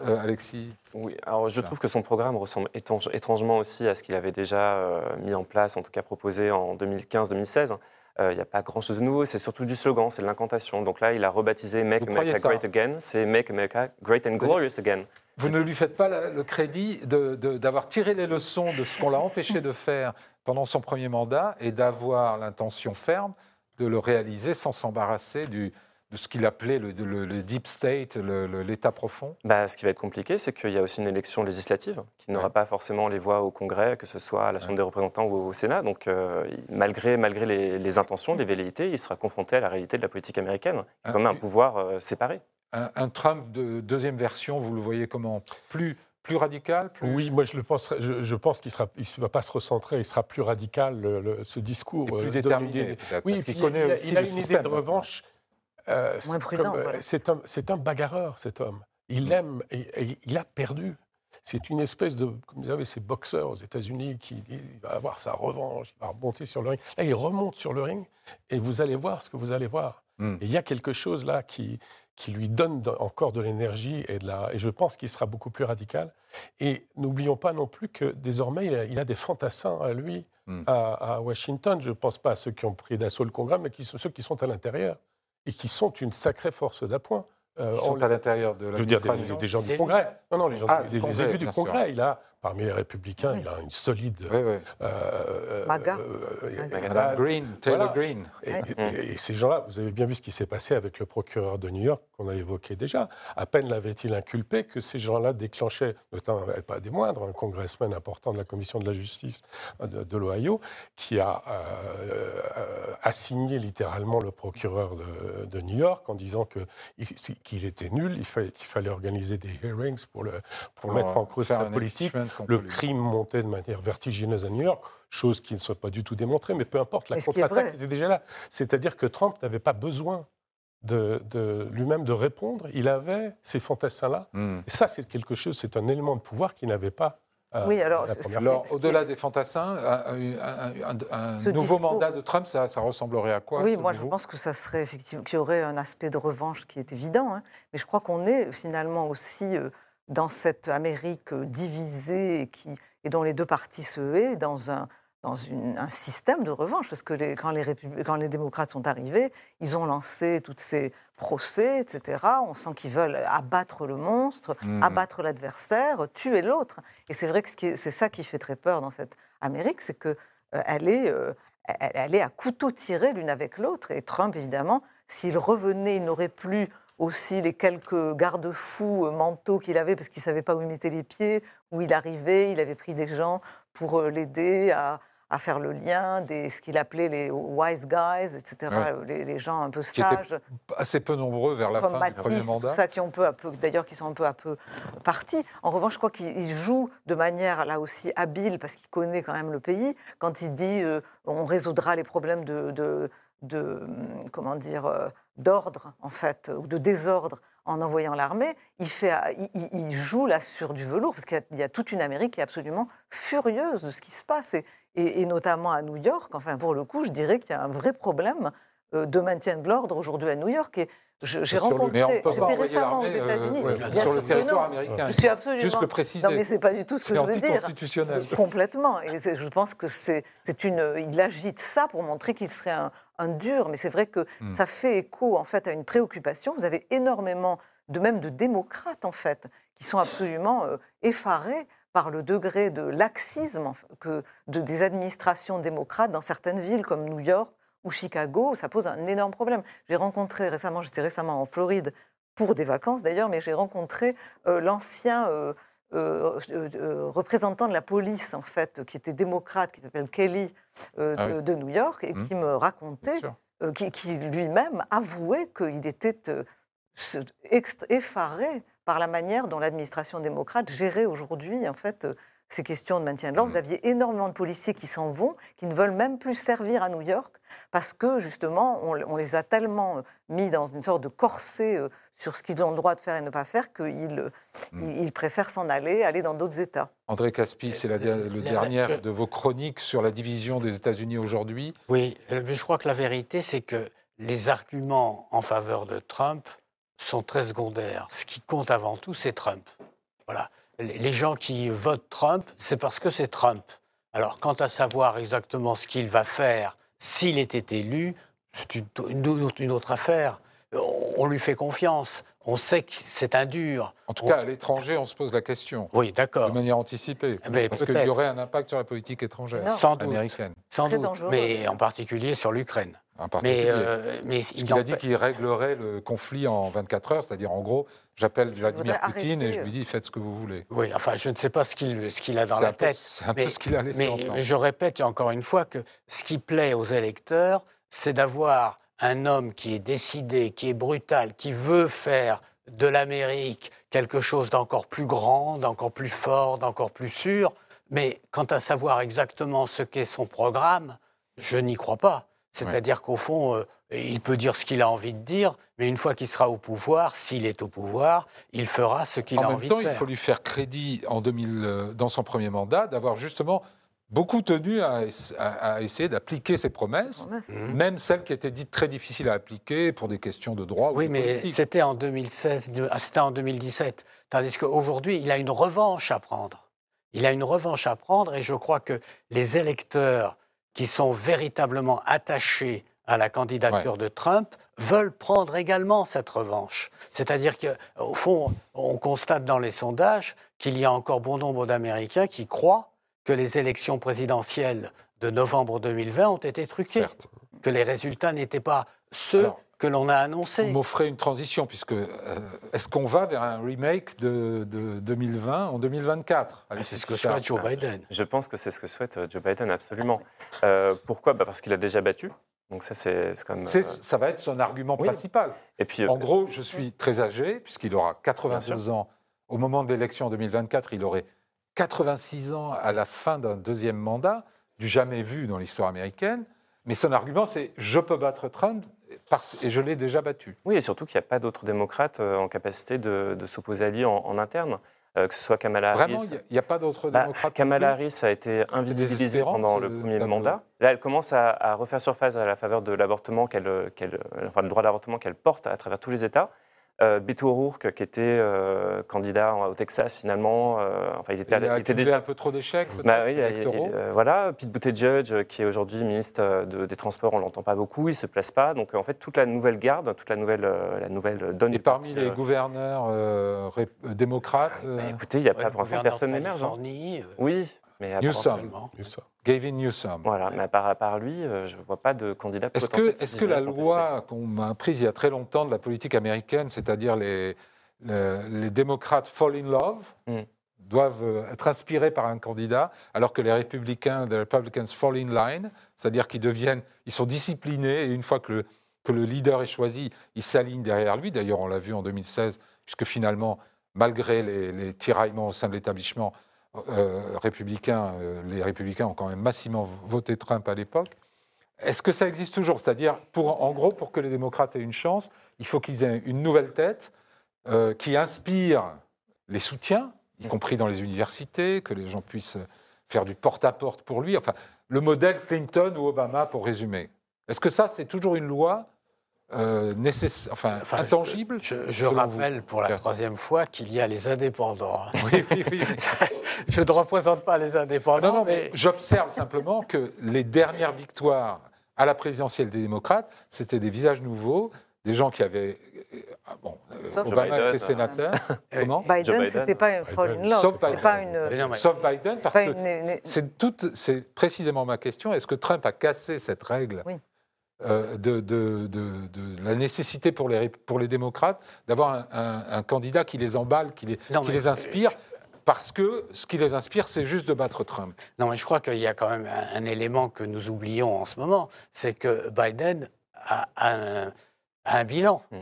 Euh, Alexis Oui, alors je trouve que son programme ressemble étrangement aussi à ce qu'il avait déjà euh, mis en place, en tout cas proposé en 2015-2016. Euh, il n'y a pas grand-chose de nouveau, c'est surtout du slogan, c'est de l'incantation. Donc là, il a rebaptisé Make America Great Again, c'est Make America Great and Glorious Again. Vous ne lui faites pas le crédit d'avoir tiré les leçons de ce qu'on l'a empêché de faire pendant son premier mandat et d'avoir l'intention ferme de le réaliser sans s'embarrasser de ce qu'il appelait le, deep state, l'état profond? Bah, Ce qui va être compliqué, c'est qu'il y a aussi une élection législative qui n'aura pas forcément les voix au Congrès, que ce soit à la Chambre des représentants ou au Sénat. Donc, euh, malgré, malgré les, intentions, les velléités, il sera confronté à la réalité de la politique américaine, qui est un pouvoir euh, séparé. Un, un, Trump de deuxième version, vous le voyez comment? Plus plus radical Oui, moi je, le pense, je, pense qu'il ne va pas se recentrer, il sera plus radical, ce discours. plus euh, déterminé. Oui, il, connaît il, a, une idée de revanche. Euh, Moins prudent. Euh, c'est un, un, bagarreur, cet homme. Il mm. aime, et, il a perdu. C'est une espèce de, comme vous savez, ces boxeurs aux États-Unis qui va avoir sa revanche, il va remonter sur le ring. Là, il remonte sur le ring et vous allez voir ce que vous allez voir. Mm. il y a quelque chose là qui, qui lui donne encore de l'énergie et, de la, et je pense qu'il sera beaucoup plus radical. Et n'oublions pas non plus que désormais, il a, des fantassins à lui hmm. à, Washington. Je ne pense pas à ceux qui ont pris d'assaut le Congrès, mais qui sont ceux qui sont à l'intérieur et qui sont une sacrée force d'appoint. Euh, Ils sont à l'intérieur de la Je veux dire, des, gens du Congrès. Non, non, les, gens, ah, élus du Congrès. Il a parmi les républicains, il a une solide. Euh, euh, Maga. Euh, Green, Taylor Green. Et, ces gens-là, vous avez bien vu ce qui s'est passé avec le procureur de New York qu'on a évoqué déjà. À peine l'avait-il inculpé que ces gens-là déclenchaient, notamment pas des moindres, un congressman important de la commission de la justice de, l'Ohio, qui a assigné littéralement le procureur de, New York en disant qu'il était nul, il fallait, fallait organiser des hearings pour, le, pour mettre en cause sa politique le crime montait de manière vertigineuse à New York, chose qui ne soit pas du tout démontrée, mais peu importe, la contre-attaque était déjà là. C'est-à-dire que Trump n'avait pas besoin de, lui-même de répondre, il avait ces fantassins-là. Hmm. Et ça, c'est quelque chose, c'est un élément de pouvoir qu'il n'avait pas. Euh, oui, alors, alors au-delà des fantassins, un, nouveau mandat de Trump, ça, ressemblerait à quoi Oui, moi je pense que ça serait effectivement qu'il y aurait un aspect de revanche qui est évident, hein. mais je crois qu'on est finalement aussi euh, dans cette Amérique divisée et, qui, et dont les deux parties se haient, dans un, dans un système de revanche, parce que les, quand, les quand, les démocrates sont arrivés, ils ont lancé tous ces procès, etc. On sent qu'ils veulent abattre le monstre, mmh. abattre l'adversaire, tuer l'autre. Et c'est vrai que c'est ça qui fait très peur dans cette Amérique, c'est qu'elle euh, elle est, euh, elle, est à couteau tiré l'une avec l'autre. Et Trump, évidemment, s'il revenait, il n'aurait plus aussi les quelques garde-fous euh, mentaux qu'il avait parce qu'il ne savait pas où il mettait les pieds, où il arrivait, il avait pris des gens pour euh, l'aider à, faire le lien, des, ce qu'il appelait les wise guys, etc., les, gens un peu sages. assez peu nombreux vers la fin du premier mandat. Ça, qui ont peu à peu, d'ailleurs, qui sont un peu à peu partis. En revanche, je crois qu'il joue de manière là aussi habile, parce qu'il connaît quand même le pays, quand il dit euh, on résoudra les problèmes de, de, de comment dire d'ordre, en fait, ou de désordre en envoyant l'armée, il, fait, il, joue là sur du velours, parce qu'il y, a toute une Amérique qui est absolument furieuse de ce qui se passe, et, notamment à New York. Enfin, pour le coup, je dirais qu'il y a un vrai problème de maintien de l'ordre aujourd'hui à New York. Et j'ai rencontré, j'étais récemment aux États-Unis. sur le territoire américain. Je suis absolument. Juste le préciser. Non, mais c'est pas du tout ce que je veux dire. (laughs) Complètement. Et je pense que c'est une. Il agite ça pour montrer qu'il serait un, un, dur. Mais c'est vrai que hmm. ça fait écho en fait à une préoccupation. Vous avez énormément de même de démocrates en fait qui sont absolument euh, effarés par le degré de laxisme que de, des administrations démocrates dans certaines villes comme New York ou Chicago, ça pose un énorme problème. J'ai rencontré récemment, j'étais récemment en Floride pour des vacances d'ailleurs, mais j'ai rencontré euh, l'ancien euh, euh, représentant de la police, en fait, qui était démocrate, qui s'appelle Kelly, ah de, New York, et mmh. qui me racontait, qui, qui lui-même avouait qu'il était effaré par la manière dont l'administration démocrate gérait aujourd'hui, en fait, ces questions de maintien de l'ordre. Vous mm. aviez énormément de policiers qui s'en vont, qui ne veulent même plus servir à New York, parce que justement, on, les a tellement euh, mis dans une sorte de corset euh, sur ce qu'ils ont le droit de faire et ne pas faire qu'ils euh, mm. préfèrent s'en aller, aller dans d'autres États. André Caspi, c'est la, le dernier de vos chroniques sur la division des États-Unis aujourd'hui. Oui, je crois que la vérité, c'est que les arguments en faveur de Trump sont très secondaires. Ce qui compte avant tout, c'est Trump. Voilà les gens qui votent Trump, c'est parce que c'est Trump. Alors, quant à savoir exactement ce qu'il va faire s'il était élu, c'est une, autre affaire. On lui fait confiance. On sait que c'est un dur. En tout cas, à l'étranger, on se pose la question. Oui, d'accord. De manière anticipée. Mais parce qu'il y aurait un impact sur la politique étrangère Sans américaine. Sans doute. Mais en particulier sur l'Ukraine. Mais, euh, mais il, a dit qu'il réglerait le conflit en 24 heures, c'est-à-dire en gros, j'appelle Vladimir Poutine et je lui dis faites ce que vous voulez. Oui, enfin, je ne sais pas ce qu'il ce qu'il a dans la tête. C'est un peu ce qu'il a laissé Mais je répète encore une fois que ce qui plaît aux électeurs, c'est d'avoir un homme qui est décidé, qui est brutal, qui veut faire de l'Amérique quelque chose d'encore plus grand, d'encore plus fort, d'encore plus sûr. Mais quant à savoir exactement ce qu'est son programme, je n'y crois pas. C'est-à-dire qu'au fond, euh, il peut dire ce qu'il a envie de dire, mais une fois qu'il sera au pouvoir, s'il est au pouvoir, il fera ce qu'il a envie de faire. En même temps, il faut lui faire crédit en 2000, euh, dans son premier mandat d'avoir justement beaucoup tenu à, essayer d'appliquer ses promesses, mmh. même celles qui étaient dites très difficiles à appliquer pour des questions de droit. Oui, mais c'était en 2016, ah, c'était en 2017. Tandis qu'aujourd'hui, il a une revanche à prendre. Il a une revanche à prendre et je crois que les électeurs qui sont véritablement attachés à la candidature de Trump veulent prendre également cette revanche. C'est-à-dire qu'au fond, on constate dans les sondages qu'il y a encore bon nombre d'Américains qui croient que les élections présidentielles de novembre 2020 ont été truquées, que les résultats n'étaient pas ceux que l'on a annoncé. Vous m'offrez une transition, puisque euh, est-ce qu'on va vers un remake de, 2020 en 2024 ah, C'est ce que souhaite Joe Biden. Je pense que c'est ce que souhaite euh, Joe Biden, absolument. Euh, pourquoi? Bah Parce qu'il a déjà battu. Donc ça, c'est comme... Ça va être son argument principal. Et puis, en gros, je suis très âgé, puisqu'il aura 82 ans. Au moment de l'élection en 2024, il aurait 86 ans à la fin d'un deuxième mandat, du jamais vu dans l'histoire américaine. Mais son argument, c'est je peux battre Trump et je l'ai déjà battu. Oui, et surtout qu'il n'y a pas d'autres démocrates euh, en capacité de, s'opposer à lui en, interne. Euh, que ce soit Kamala Harris. Vraiment, il n'y a, pas d'autres bah, démocrates Kamala Harris a été invisibilisée pendant le premier mandat. Là, elle commence à, refaire surface à la faveur de l'avortement, qu'elle, enfin, le droit d'avortement qu'elle porte à travers tous les États. Euh, Beto O'Rourke, qui était euh, candidat au Texas finalement, euh, enfin il était, il, a il était déjà un peu trop d'échecs. Bah, oui, voilà, Pete Buttigieg, qui est aujourd'hui ministre des Transports, on l'entend pas beaucoup, il se place pas. Donc en fait toute la nouvelle garde, toute la nouvelle, la nouvelle donne. Et parmi les gouverneurs démocrates. Bah, écoutez, il n'y a pas pour l'instant personne n'émerge. Hein. Oui, mais Newsom. Gavin Newsom. Voilà, mais à part, lui, euh, je ne vois pas de candidat Est-ce que, est que la loi qu'on a prise il y a très longtemps de la politique américaine, c'est-à-dire les, les, démocrates fall in love, hmm. doivent euh, être inspirés par un candidat, alors que les républicains, les Republicans fall in line, c'est-à-dire qu'ils deviennent, ils sont disciplinés, et une fois que le, que le leader est choisi, ils s'alignent derrière lui. D'ailleurs, on l'a vu en 2016, puisque finalement, malgré les, les tiraillements au sein de l'établissement, euh, républicains, euh, les républicains ont quand même massivement voté Trump à l'époque. Est-ce que ça existe toujours? C'est-à-dire, pour, en gros, pour que les démocrates aient une chance, il faut qu'ils aient une nouvelle tête euh, qui inspire les soutiens, y compris dans les universités, que les gens puissent faire du porte-à-porte pour lui. Enfin, le modèle Clinton ou Obama, pour résumer. Est-ce que ça, c'est toujours une loi euh, enfin, intangible Je, je rappelle pour la troisième fois qu'il y a les indépendants. Oui, oui, oui. (laughs) je ne représente pas les indépendants. Non, non, mais, j'observe simplement que les dernières victoires à la présidentielle des démocrates, c'était des visages nouveaux, des gens qui avaient. Euh, bon, euh, Obama était sénateur. Comment Biden, c'était pas une fall in love. Sauf Biden. Pas une... Sauf Biden, parce que c'est, précisément ma question. Est-ce que Trump a cassé cette règle oui. Euh, de, de, de, la nécessité pour les, pour les démocrates d'avoir un, candidat qui les emballe, qui les, qui les inspire parce que ce qui les inspire, c'est juste de battre Trump. Non, mais je crois qu'il y a quand même un, élément que nous oublions en ce moment, c'est que Biden a, un, un, bilan. Mm.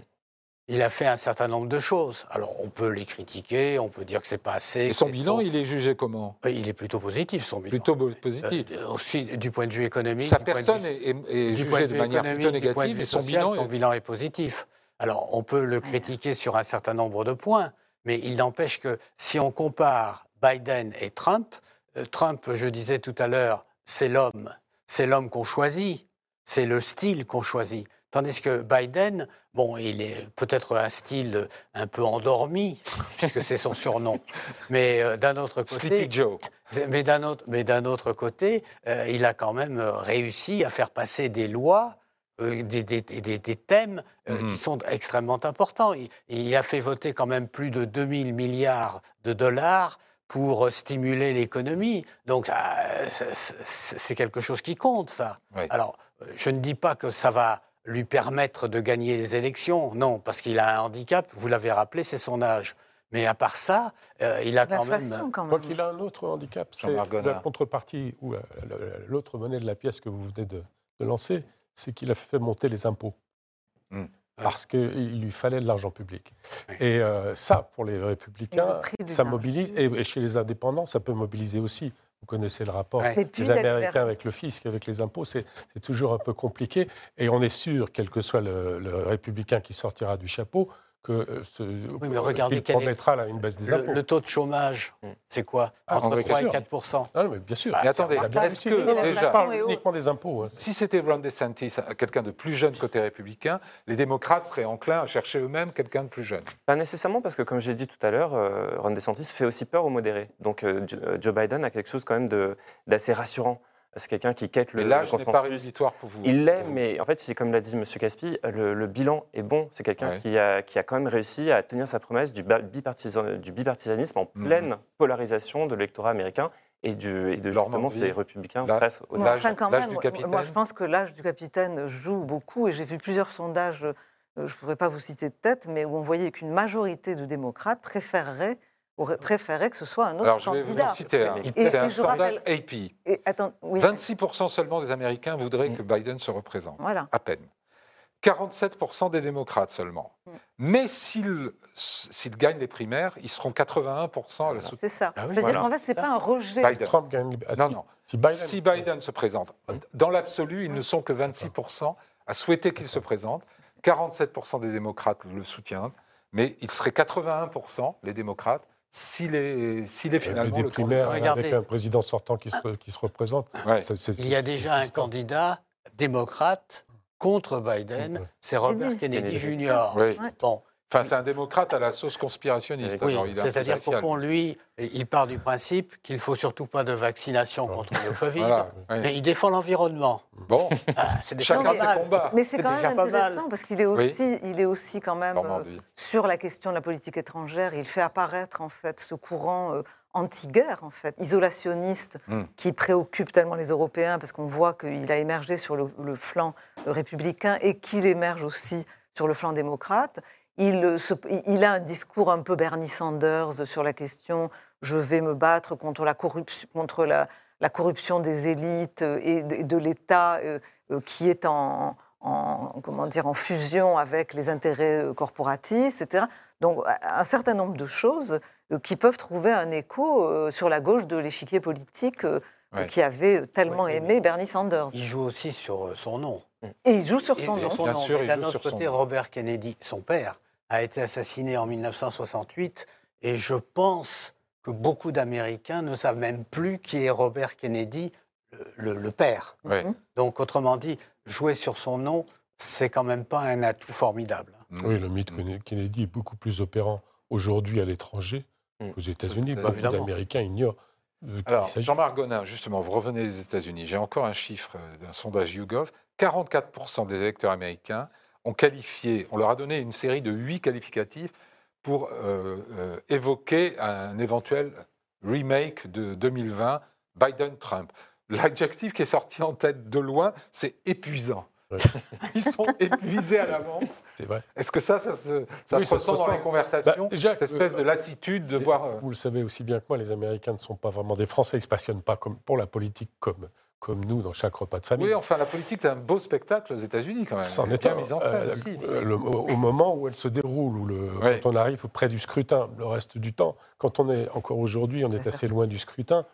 Il a fait un certain nombre de choses. Alors, on peut les critiquer, on peut dire que c'est pas assez. Et son bilan, il est jugé comment? Il est plutôt positif, son bilan. Plutôt positif. Euh, aussi, du point de vue économique. Sa personne est, jugée de, manière plutôt négative, et son, bilan, son bilan est positif. Alors, on peut le critiquer sur un certain nombre de points, mais il n'empêche que si on compare Biden et Trump, euh, Trump, je disais tout à l'heure, c'est l'homme. C'est l'homme qu'on choisit. C'est le style qu'on choisit. Tandis que Biden, bon, il est peut-être un style un peu endormi, puisque c'est son surnom. (laughs) Mais euh, d'un autre côté. Sleepy Joe. Mais d'un autre, mais d'un autre côté, euh, il a quand même euh, réussi à faire passer des lois. Des, des, des, thèmes qui mhm. sont extrêmement importants. Il, il, a fait voter quand même plus de 2000 milliards de dollars pour stimuler l'économie. Donc, c'est quelque chose qui compte, ça. Alors, je ne dis pas que ça va lui permettre de gagner les élections. Non, parce qu'il a un handicap, vous l'avez rappelé, c'est son âge. Mais à part ça, euh, il a quand même... quand même. qu'il a un autre handicap, c'est la contrepartie ou euh, l'autre monnaie de la pièce que vous venez de, lancer, c'est qu'il a fait monter les impôts. Hmm. Parce qu'il lui fallait de l'argent public. Et euh, ça, pour les républicains, ça mobilise. et, chez les indépendants, ça peut mobiliser aussi. Vous connaissez le rapport des Américains avec le fisc, avec les impôts, c'est toujours un peu compliqué. Et on est sûr, quel que soit le républicain qui sortira du chapeau, que euh, ce, oui, mais regardez promettra là, une baisse des impôts. Le, taux de chômage, mm. c'est quoi ah, Entre 3 et 4 non, mais Bien sûr. mais attendez, est-ce que déjà, parle uniquement des impôts hein. Si c'était Ron DeSantis, quelqu'un de plus jeune côté républicain, les démocrates seraient enclins à chercher eux-mêmes quelqu'un de plus jeune Pas nécessairement, parce que comme j'ai dit tout à l'heure, euh, Ron DeSantis fait aussi peur aux modérés. Donc euh, Joe Biden a quelque chose quand même d'assez rassurant. C'est quelqu'un qui quête le, l'âge n'est pas rédhibitoire pour vous. Il l'est, mais en fait, comme l'a dit M. Caspi, le, bilan est bon. C'est quelqu'un qui, a, qui a quand même réussi à tenir sa promesse du, du bipartisanisme en mhm. pleine polarisation de l'électorat américain et, du, et de justement ces républicains face au l'âge, du capitaine. Moi, je pense que l'âge du capitaine joue beaucoup et j'ai vu plusieurs sondages, euh, je ne pourrais pas vous citer de tête, mais où on voyait qu'une majorité de démocrates préférerait aurait préféré que ce soit un autre Alors, je vais vous en citer un. C'est un sondage AP. Et, attends, 26% seulement des Américains voudraient mm. que Biden se représente. Voilà. À peine. 47% des démocrates seulement. Mm. Mais s'ils s'il gagnent les primaires, ils seront 81% à la soutenir. C'est ça. Ah C'est-à-dire qu'en fait, ce n'est pas un rejet. Biden. Trump gagne. Ah, non, non. Si Biden, si Biden se présente, dans l'absolu, ils ne sont que 26% à souhaiter qu'il se présente. 47% des démocrates le soutiennent, mais ils seraient 81%, les démocrates, s'il est, s'il est finalement des primaires avec un président sortant qui se, qui se représente. Il y a déjà un candidat démocrate contre Biden, c'est Robert Kennedy, Jr. Bon, Enfin, c'est un démocrate à la sauce conspirationniste. Oui, c'est-à-dire qu'au fond, lui, il part du principe qu'il ne faut surtout pas de vaccination contre le (laughs) Covid, mais il défend l'environnement. Bon, ah, chacun ses combats. Mais c'est quand même intéressant parce qu'il est, aussi, il est aussi quand même euh, sur la question de la politique étrangère. Il fait apparaître en fait ce courant euh, anti-guerre, en fait, isolationniste, hmm. qui préoccupe tellement les Européens parce qu'on voit qu'il a émergé sur le, le flanc républicain et qu'il émerge aussi sur le flanc démocrate. Euh, il, a un discours un peu Bernie Sanders sur la question je vais me battre contre la corruption, contre la, corruption des élites et de, l'État euh, euh, qui est en, comment dire, en fusion avec les intérêts corporatistes, etc. Donc un certain nombre de choses qui peuvent trouver un écho sur la gauche de l'échiquier politique qui avait tellement aimé Bernie Sanders. Il joue aussi sur son nom. Et il joue sur son nom. Bien sûr, il joue sur côté, son Robert Kennedy, son père, a été assassiné en 1968 et je pense que beaucoup d'Américains ne savent même plus qui est Robert Kennedy, le, père. Mhm. Donc, autrement dit, jouer sur son nom, c'est quand même pas un atout formidable. Mm. Oui, le mythe Kennedy est beaucoup plus opérant aujourd'hui à l'étranger mm. qu'aux États-Unis. Beaucoup d'Américains ignorent. Alors, Jean-Marc Gonin, justement, vous revenez des États-Unis. J'ai encore un chiffre d'un sondage YouGov. 44% des électeurs américains ont qualifié, on leur a donné une série de huit qualificatifs pour euh, euh, évoquer un éventuel remake de 2020 Biden-Trump. L'adjectif qui est sorti en tête de loin, c'est épuisant. (laughs) Ils sont épuisés à l'avance. C'est vrai. Est-ce que ça, ça se, ressent dans les conversations bah, Cette espèce de lassitude de voir. Euh, vous le savez aussi bien que moi, les Américains ne sont pas vraiment des Français. Ils ne se passionnent pas comme, pour la politique comme, comme nous dans chaque repas de famille. Oui, enfin, la politique, c'est un beau spectacle aux États-Unis quand même. C'en est bien mis en scène euh, au moment où elle se déroule, où le, quand on arrive près du scrutin, le reste du temps, quand on est encore aujourd'hui, on est assez loin du scrutin,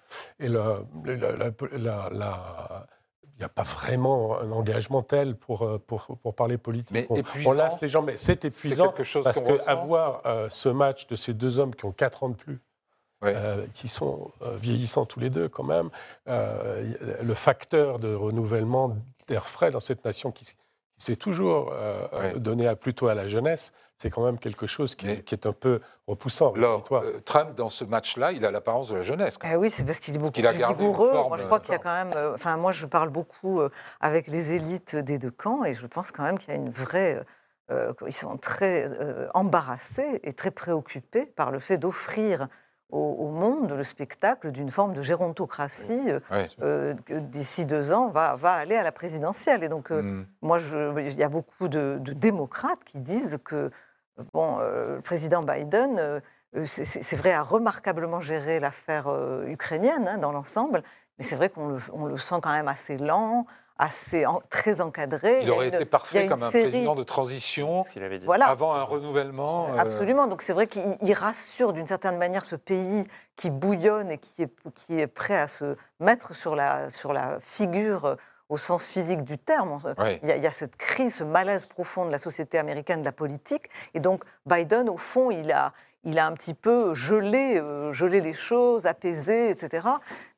et la, la il n'y a pas vraiment un engagement tel pour, euh, pour, pour parler politique. Mais on, épuisant, lasse les gens, mais c'est épuisant parce qu'avoir euh, ce match de ces deux hommes qui ont 4 ans de plus, euh, qui sont vieillissants tous les deux quand même, le facteur de renouvellement d'air frais dans cette nation qui, s'est toujours donné à, plutôt à la jeunesse, c'est quand même quelque chose qui, est un peu repoussant. Alors, euh, Trump, dans ce match-là, il a l'apparence de la jeunesse. Eh oui, c'est parce qu'il est beaucoup plus vigoureux. moi, je crois qu'il y a quand même. Euh, enfin, moi, je parle beaucoup euh, avec les élites des deux camps, et je pense quand même qu'il y a une vraie. ils sont très embarrassés et très préoccupés par le fait d'offrir au, monde le spectacle d'une forme de gérontocratie d'ici deux ans va, va, aller à la présidentielle. Et donc, hmm. moi, je, il y a beaucoup de, de, démocrates qui disent que Bon, euh, le président Biden, euh, euh, c'est vrai, a remarquablement géré l'affaire ukrainienne hein, dans l'ensemble, mais c'est vrai qu'on le, sent quand même assez lent, assez très encadré. Il aurait été parfait comme un président de transition avant un renouvellement. Absolument. Donc c'est vrai qu'il rassure d'une certaine manière ce pays qui bouillonne et qui est, qui est prêt à se mettre sur la, sur la figure au sens physique du terme. Il, y a, cette crise, ce malaise profond de la société américaine, de la politique. Et donc Biden, au fond, il a, il a un petit peu gelé, euh, gelé les choses, apaisé, etc.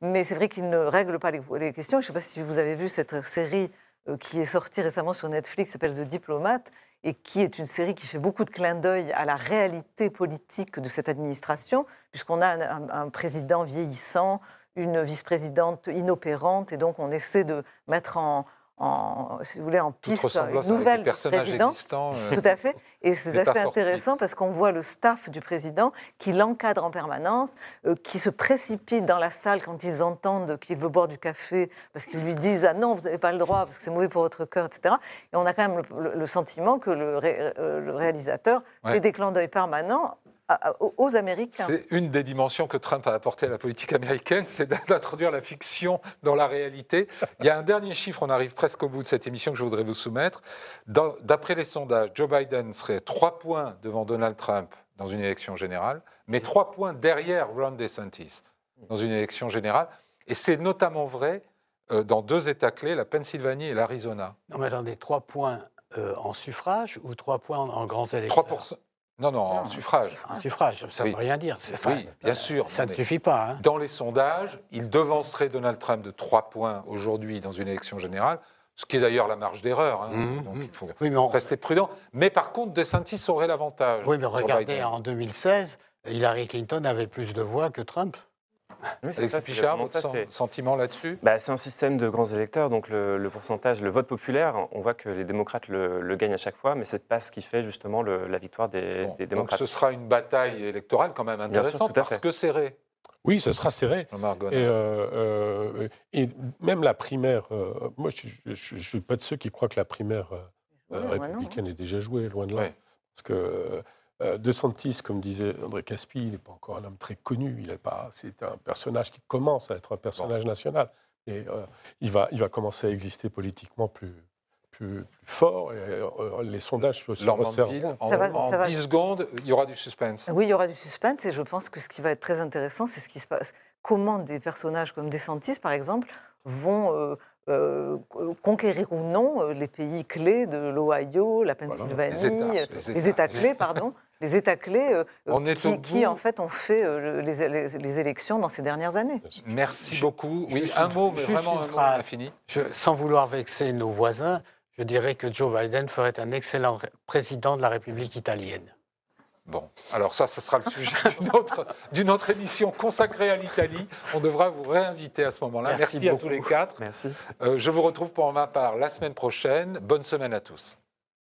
Mais c'est vrai qu'il ne règle pas les, questions. Je ne sais pas si vous avez vu cette série euh, qui est sortie récemment sur Netflix, s'appelle The Diplomate, et qui est une série qui fait beaucoup de clins d'œil à la réalité politique de cette administration, puisqu'on a un, président vieillissant, une vice-présidente inopérante et donc on essaie de mettre en, si vous voulez, en piste une nouvelle présidente. Euh, Tout à fait. Et c'est (laughs) assez intéressant parce qu'on voit le staff du président qui l'encadre en permanence, euh, qui se précipite dans la salle quand ils entendent qu'il veut boire du café parce qu'ils lui disent ah non vous n'avez pas le droit parce que c'est mauvais pour votre cœur, etc. Et on a quand même le, sentiment que le, euh, le réalisateur fait des clins d'œil permanents aux Américains. C'est une des dimensions que Trump a apporté à la politique américaine, c'est d'introduire la fiction dans la réalité. Il y a un dernier chiffre, on arrive presque au bout de cette émission que je voudrais vous soumettre. D'après les sondages, Joe Biden serait trois points devant Donald Trump dans une élection générale, mais trois points derrière Ron DeSantis dans une élection générale. Et c'est notamment vrai euh, dans deux États clés, la Pennsylvanie et l'Arizona. Non, mais attendez, trois points euh, en suffrage ou trois points en, grands électeurs? 3%, non, non, en suffrage. En suffrage, ça ne veut rien dire. oui, bien sûr. Ça ne suffit pas. Hein. Dans les sondages, il devancerait Donald Trump de 3 points aujourd'hui dans une élection générale, ce qui est d'ailleurs la marge d'erreur. Hein. Mmh, donc il faut rester prudent. Mais par contre, DeSantis aurait l'avantage. Oui, mais regardez, en 2016, Hillary Clinton avait plus de voix que Trump. Oui, Alexis Pichard, votre sentiment là-dessus bah, C'est un système de grands électeurs, donc le, pourcentage, le vote populaire, on voit que les démocrates le, gagnent à chaque fois, mais ce n'est pas ce qui fait justement la victoire des, démocrates. Donc ce sera une bataille électorale quand même intéressante, parce que serré. Oui, ce sera serré. Et, euh, euh, et, même la primaire, euh, moi je ne suis pas de ceux qui croient que la primaire républicaine est déjà jouée, loin de là. Parce que euh, de Santis, comme disait André Caspi, il n'est pas encore un homme très connu. Il est pas. C'est un personnage qui commence à être un personnage national. Et euh, il, va, il va commencer à exister politiquement plus, plus, fort. Et, euh, les sondages se resserrent. En, en 10 secondes, il y aura du suspense. Oui, il y aura du suspense. Et je pense que ce qui va être très intéressant, c'est ce qui se passe. Comment des personnages comme Desantis, par exemple, vont conquérir ou non les pays clés de l'Ohio, la Pennsylvanie, les États clés, pardon les États clés euh, qui, en fait, ont fait euh, les, élections dans ces dernières années. Merci beaucoup. Oui, un mot, mais vraiment un phrase. fini. sans vouloir vexer nos voisins, je dirais que Joe Biden ferait un excellent président de la République italienne. Bon, alors ça, ce sera le sujet (laughs) d'une autre, émission consacrée à l'Italie. On devra vous réinviter à ce moment-là. Merci, à tous les quatre. Merci. Euh, je vous retrouve pour ma part la semaine prochaine. Bonne semaine à tous.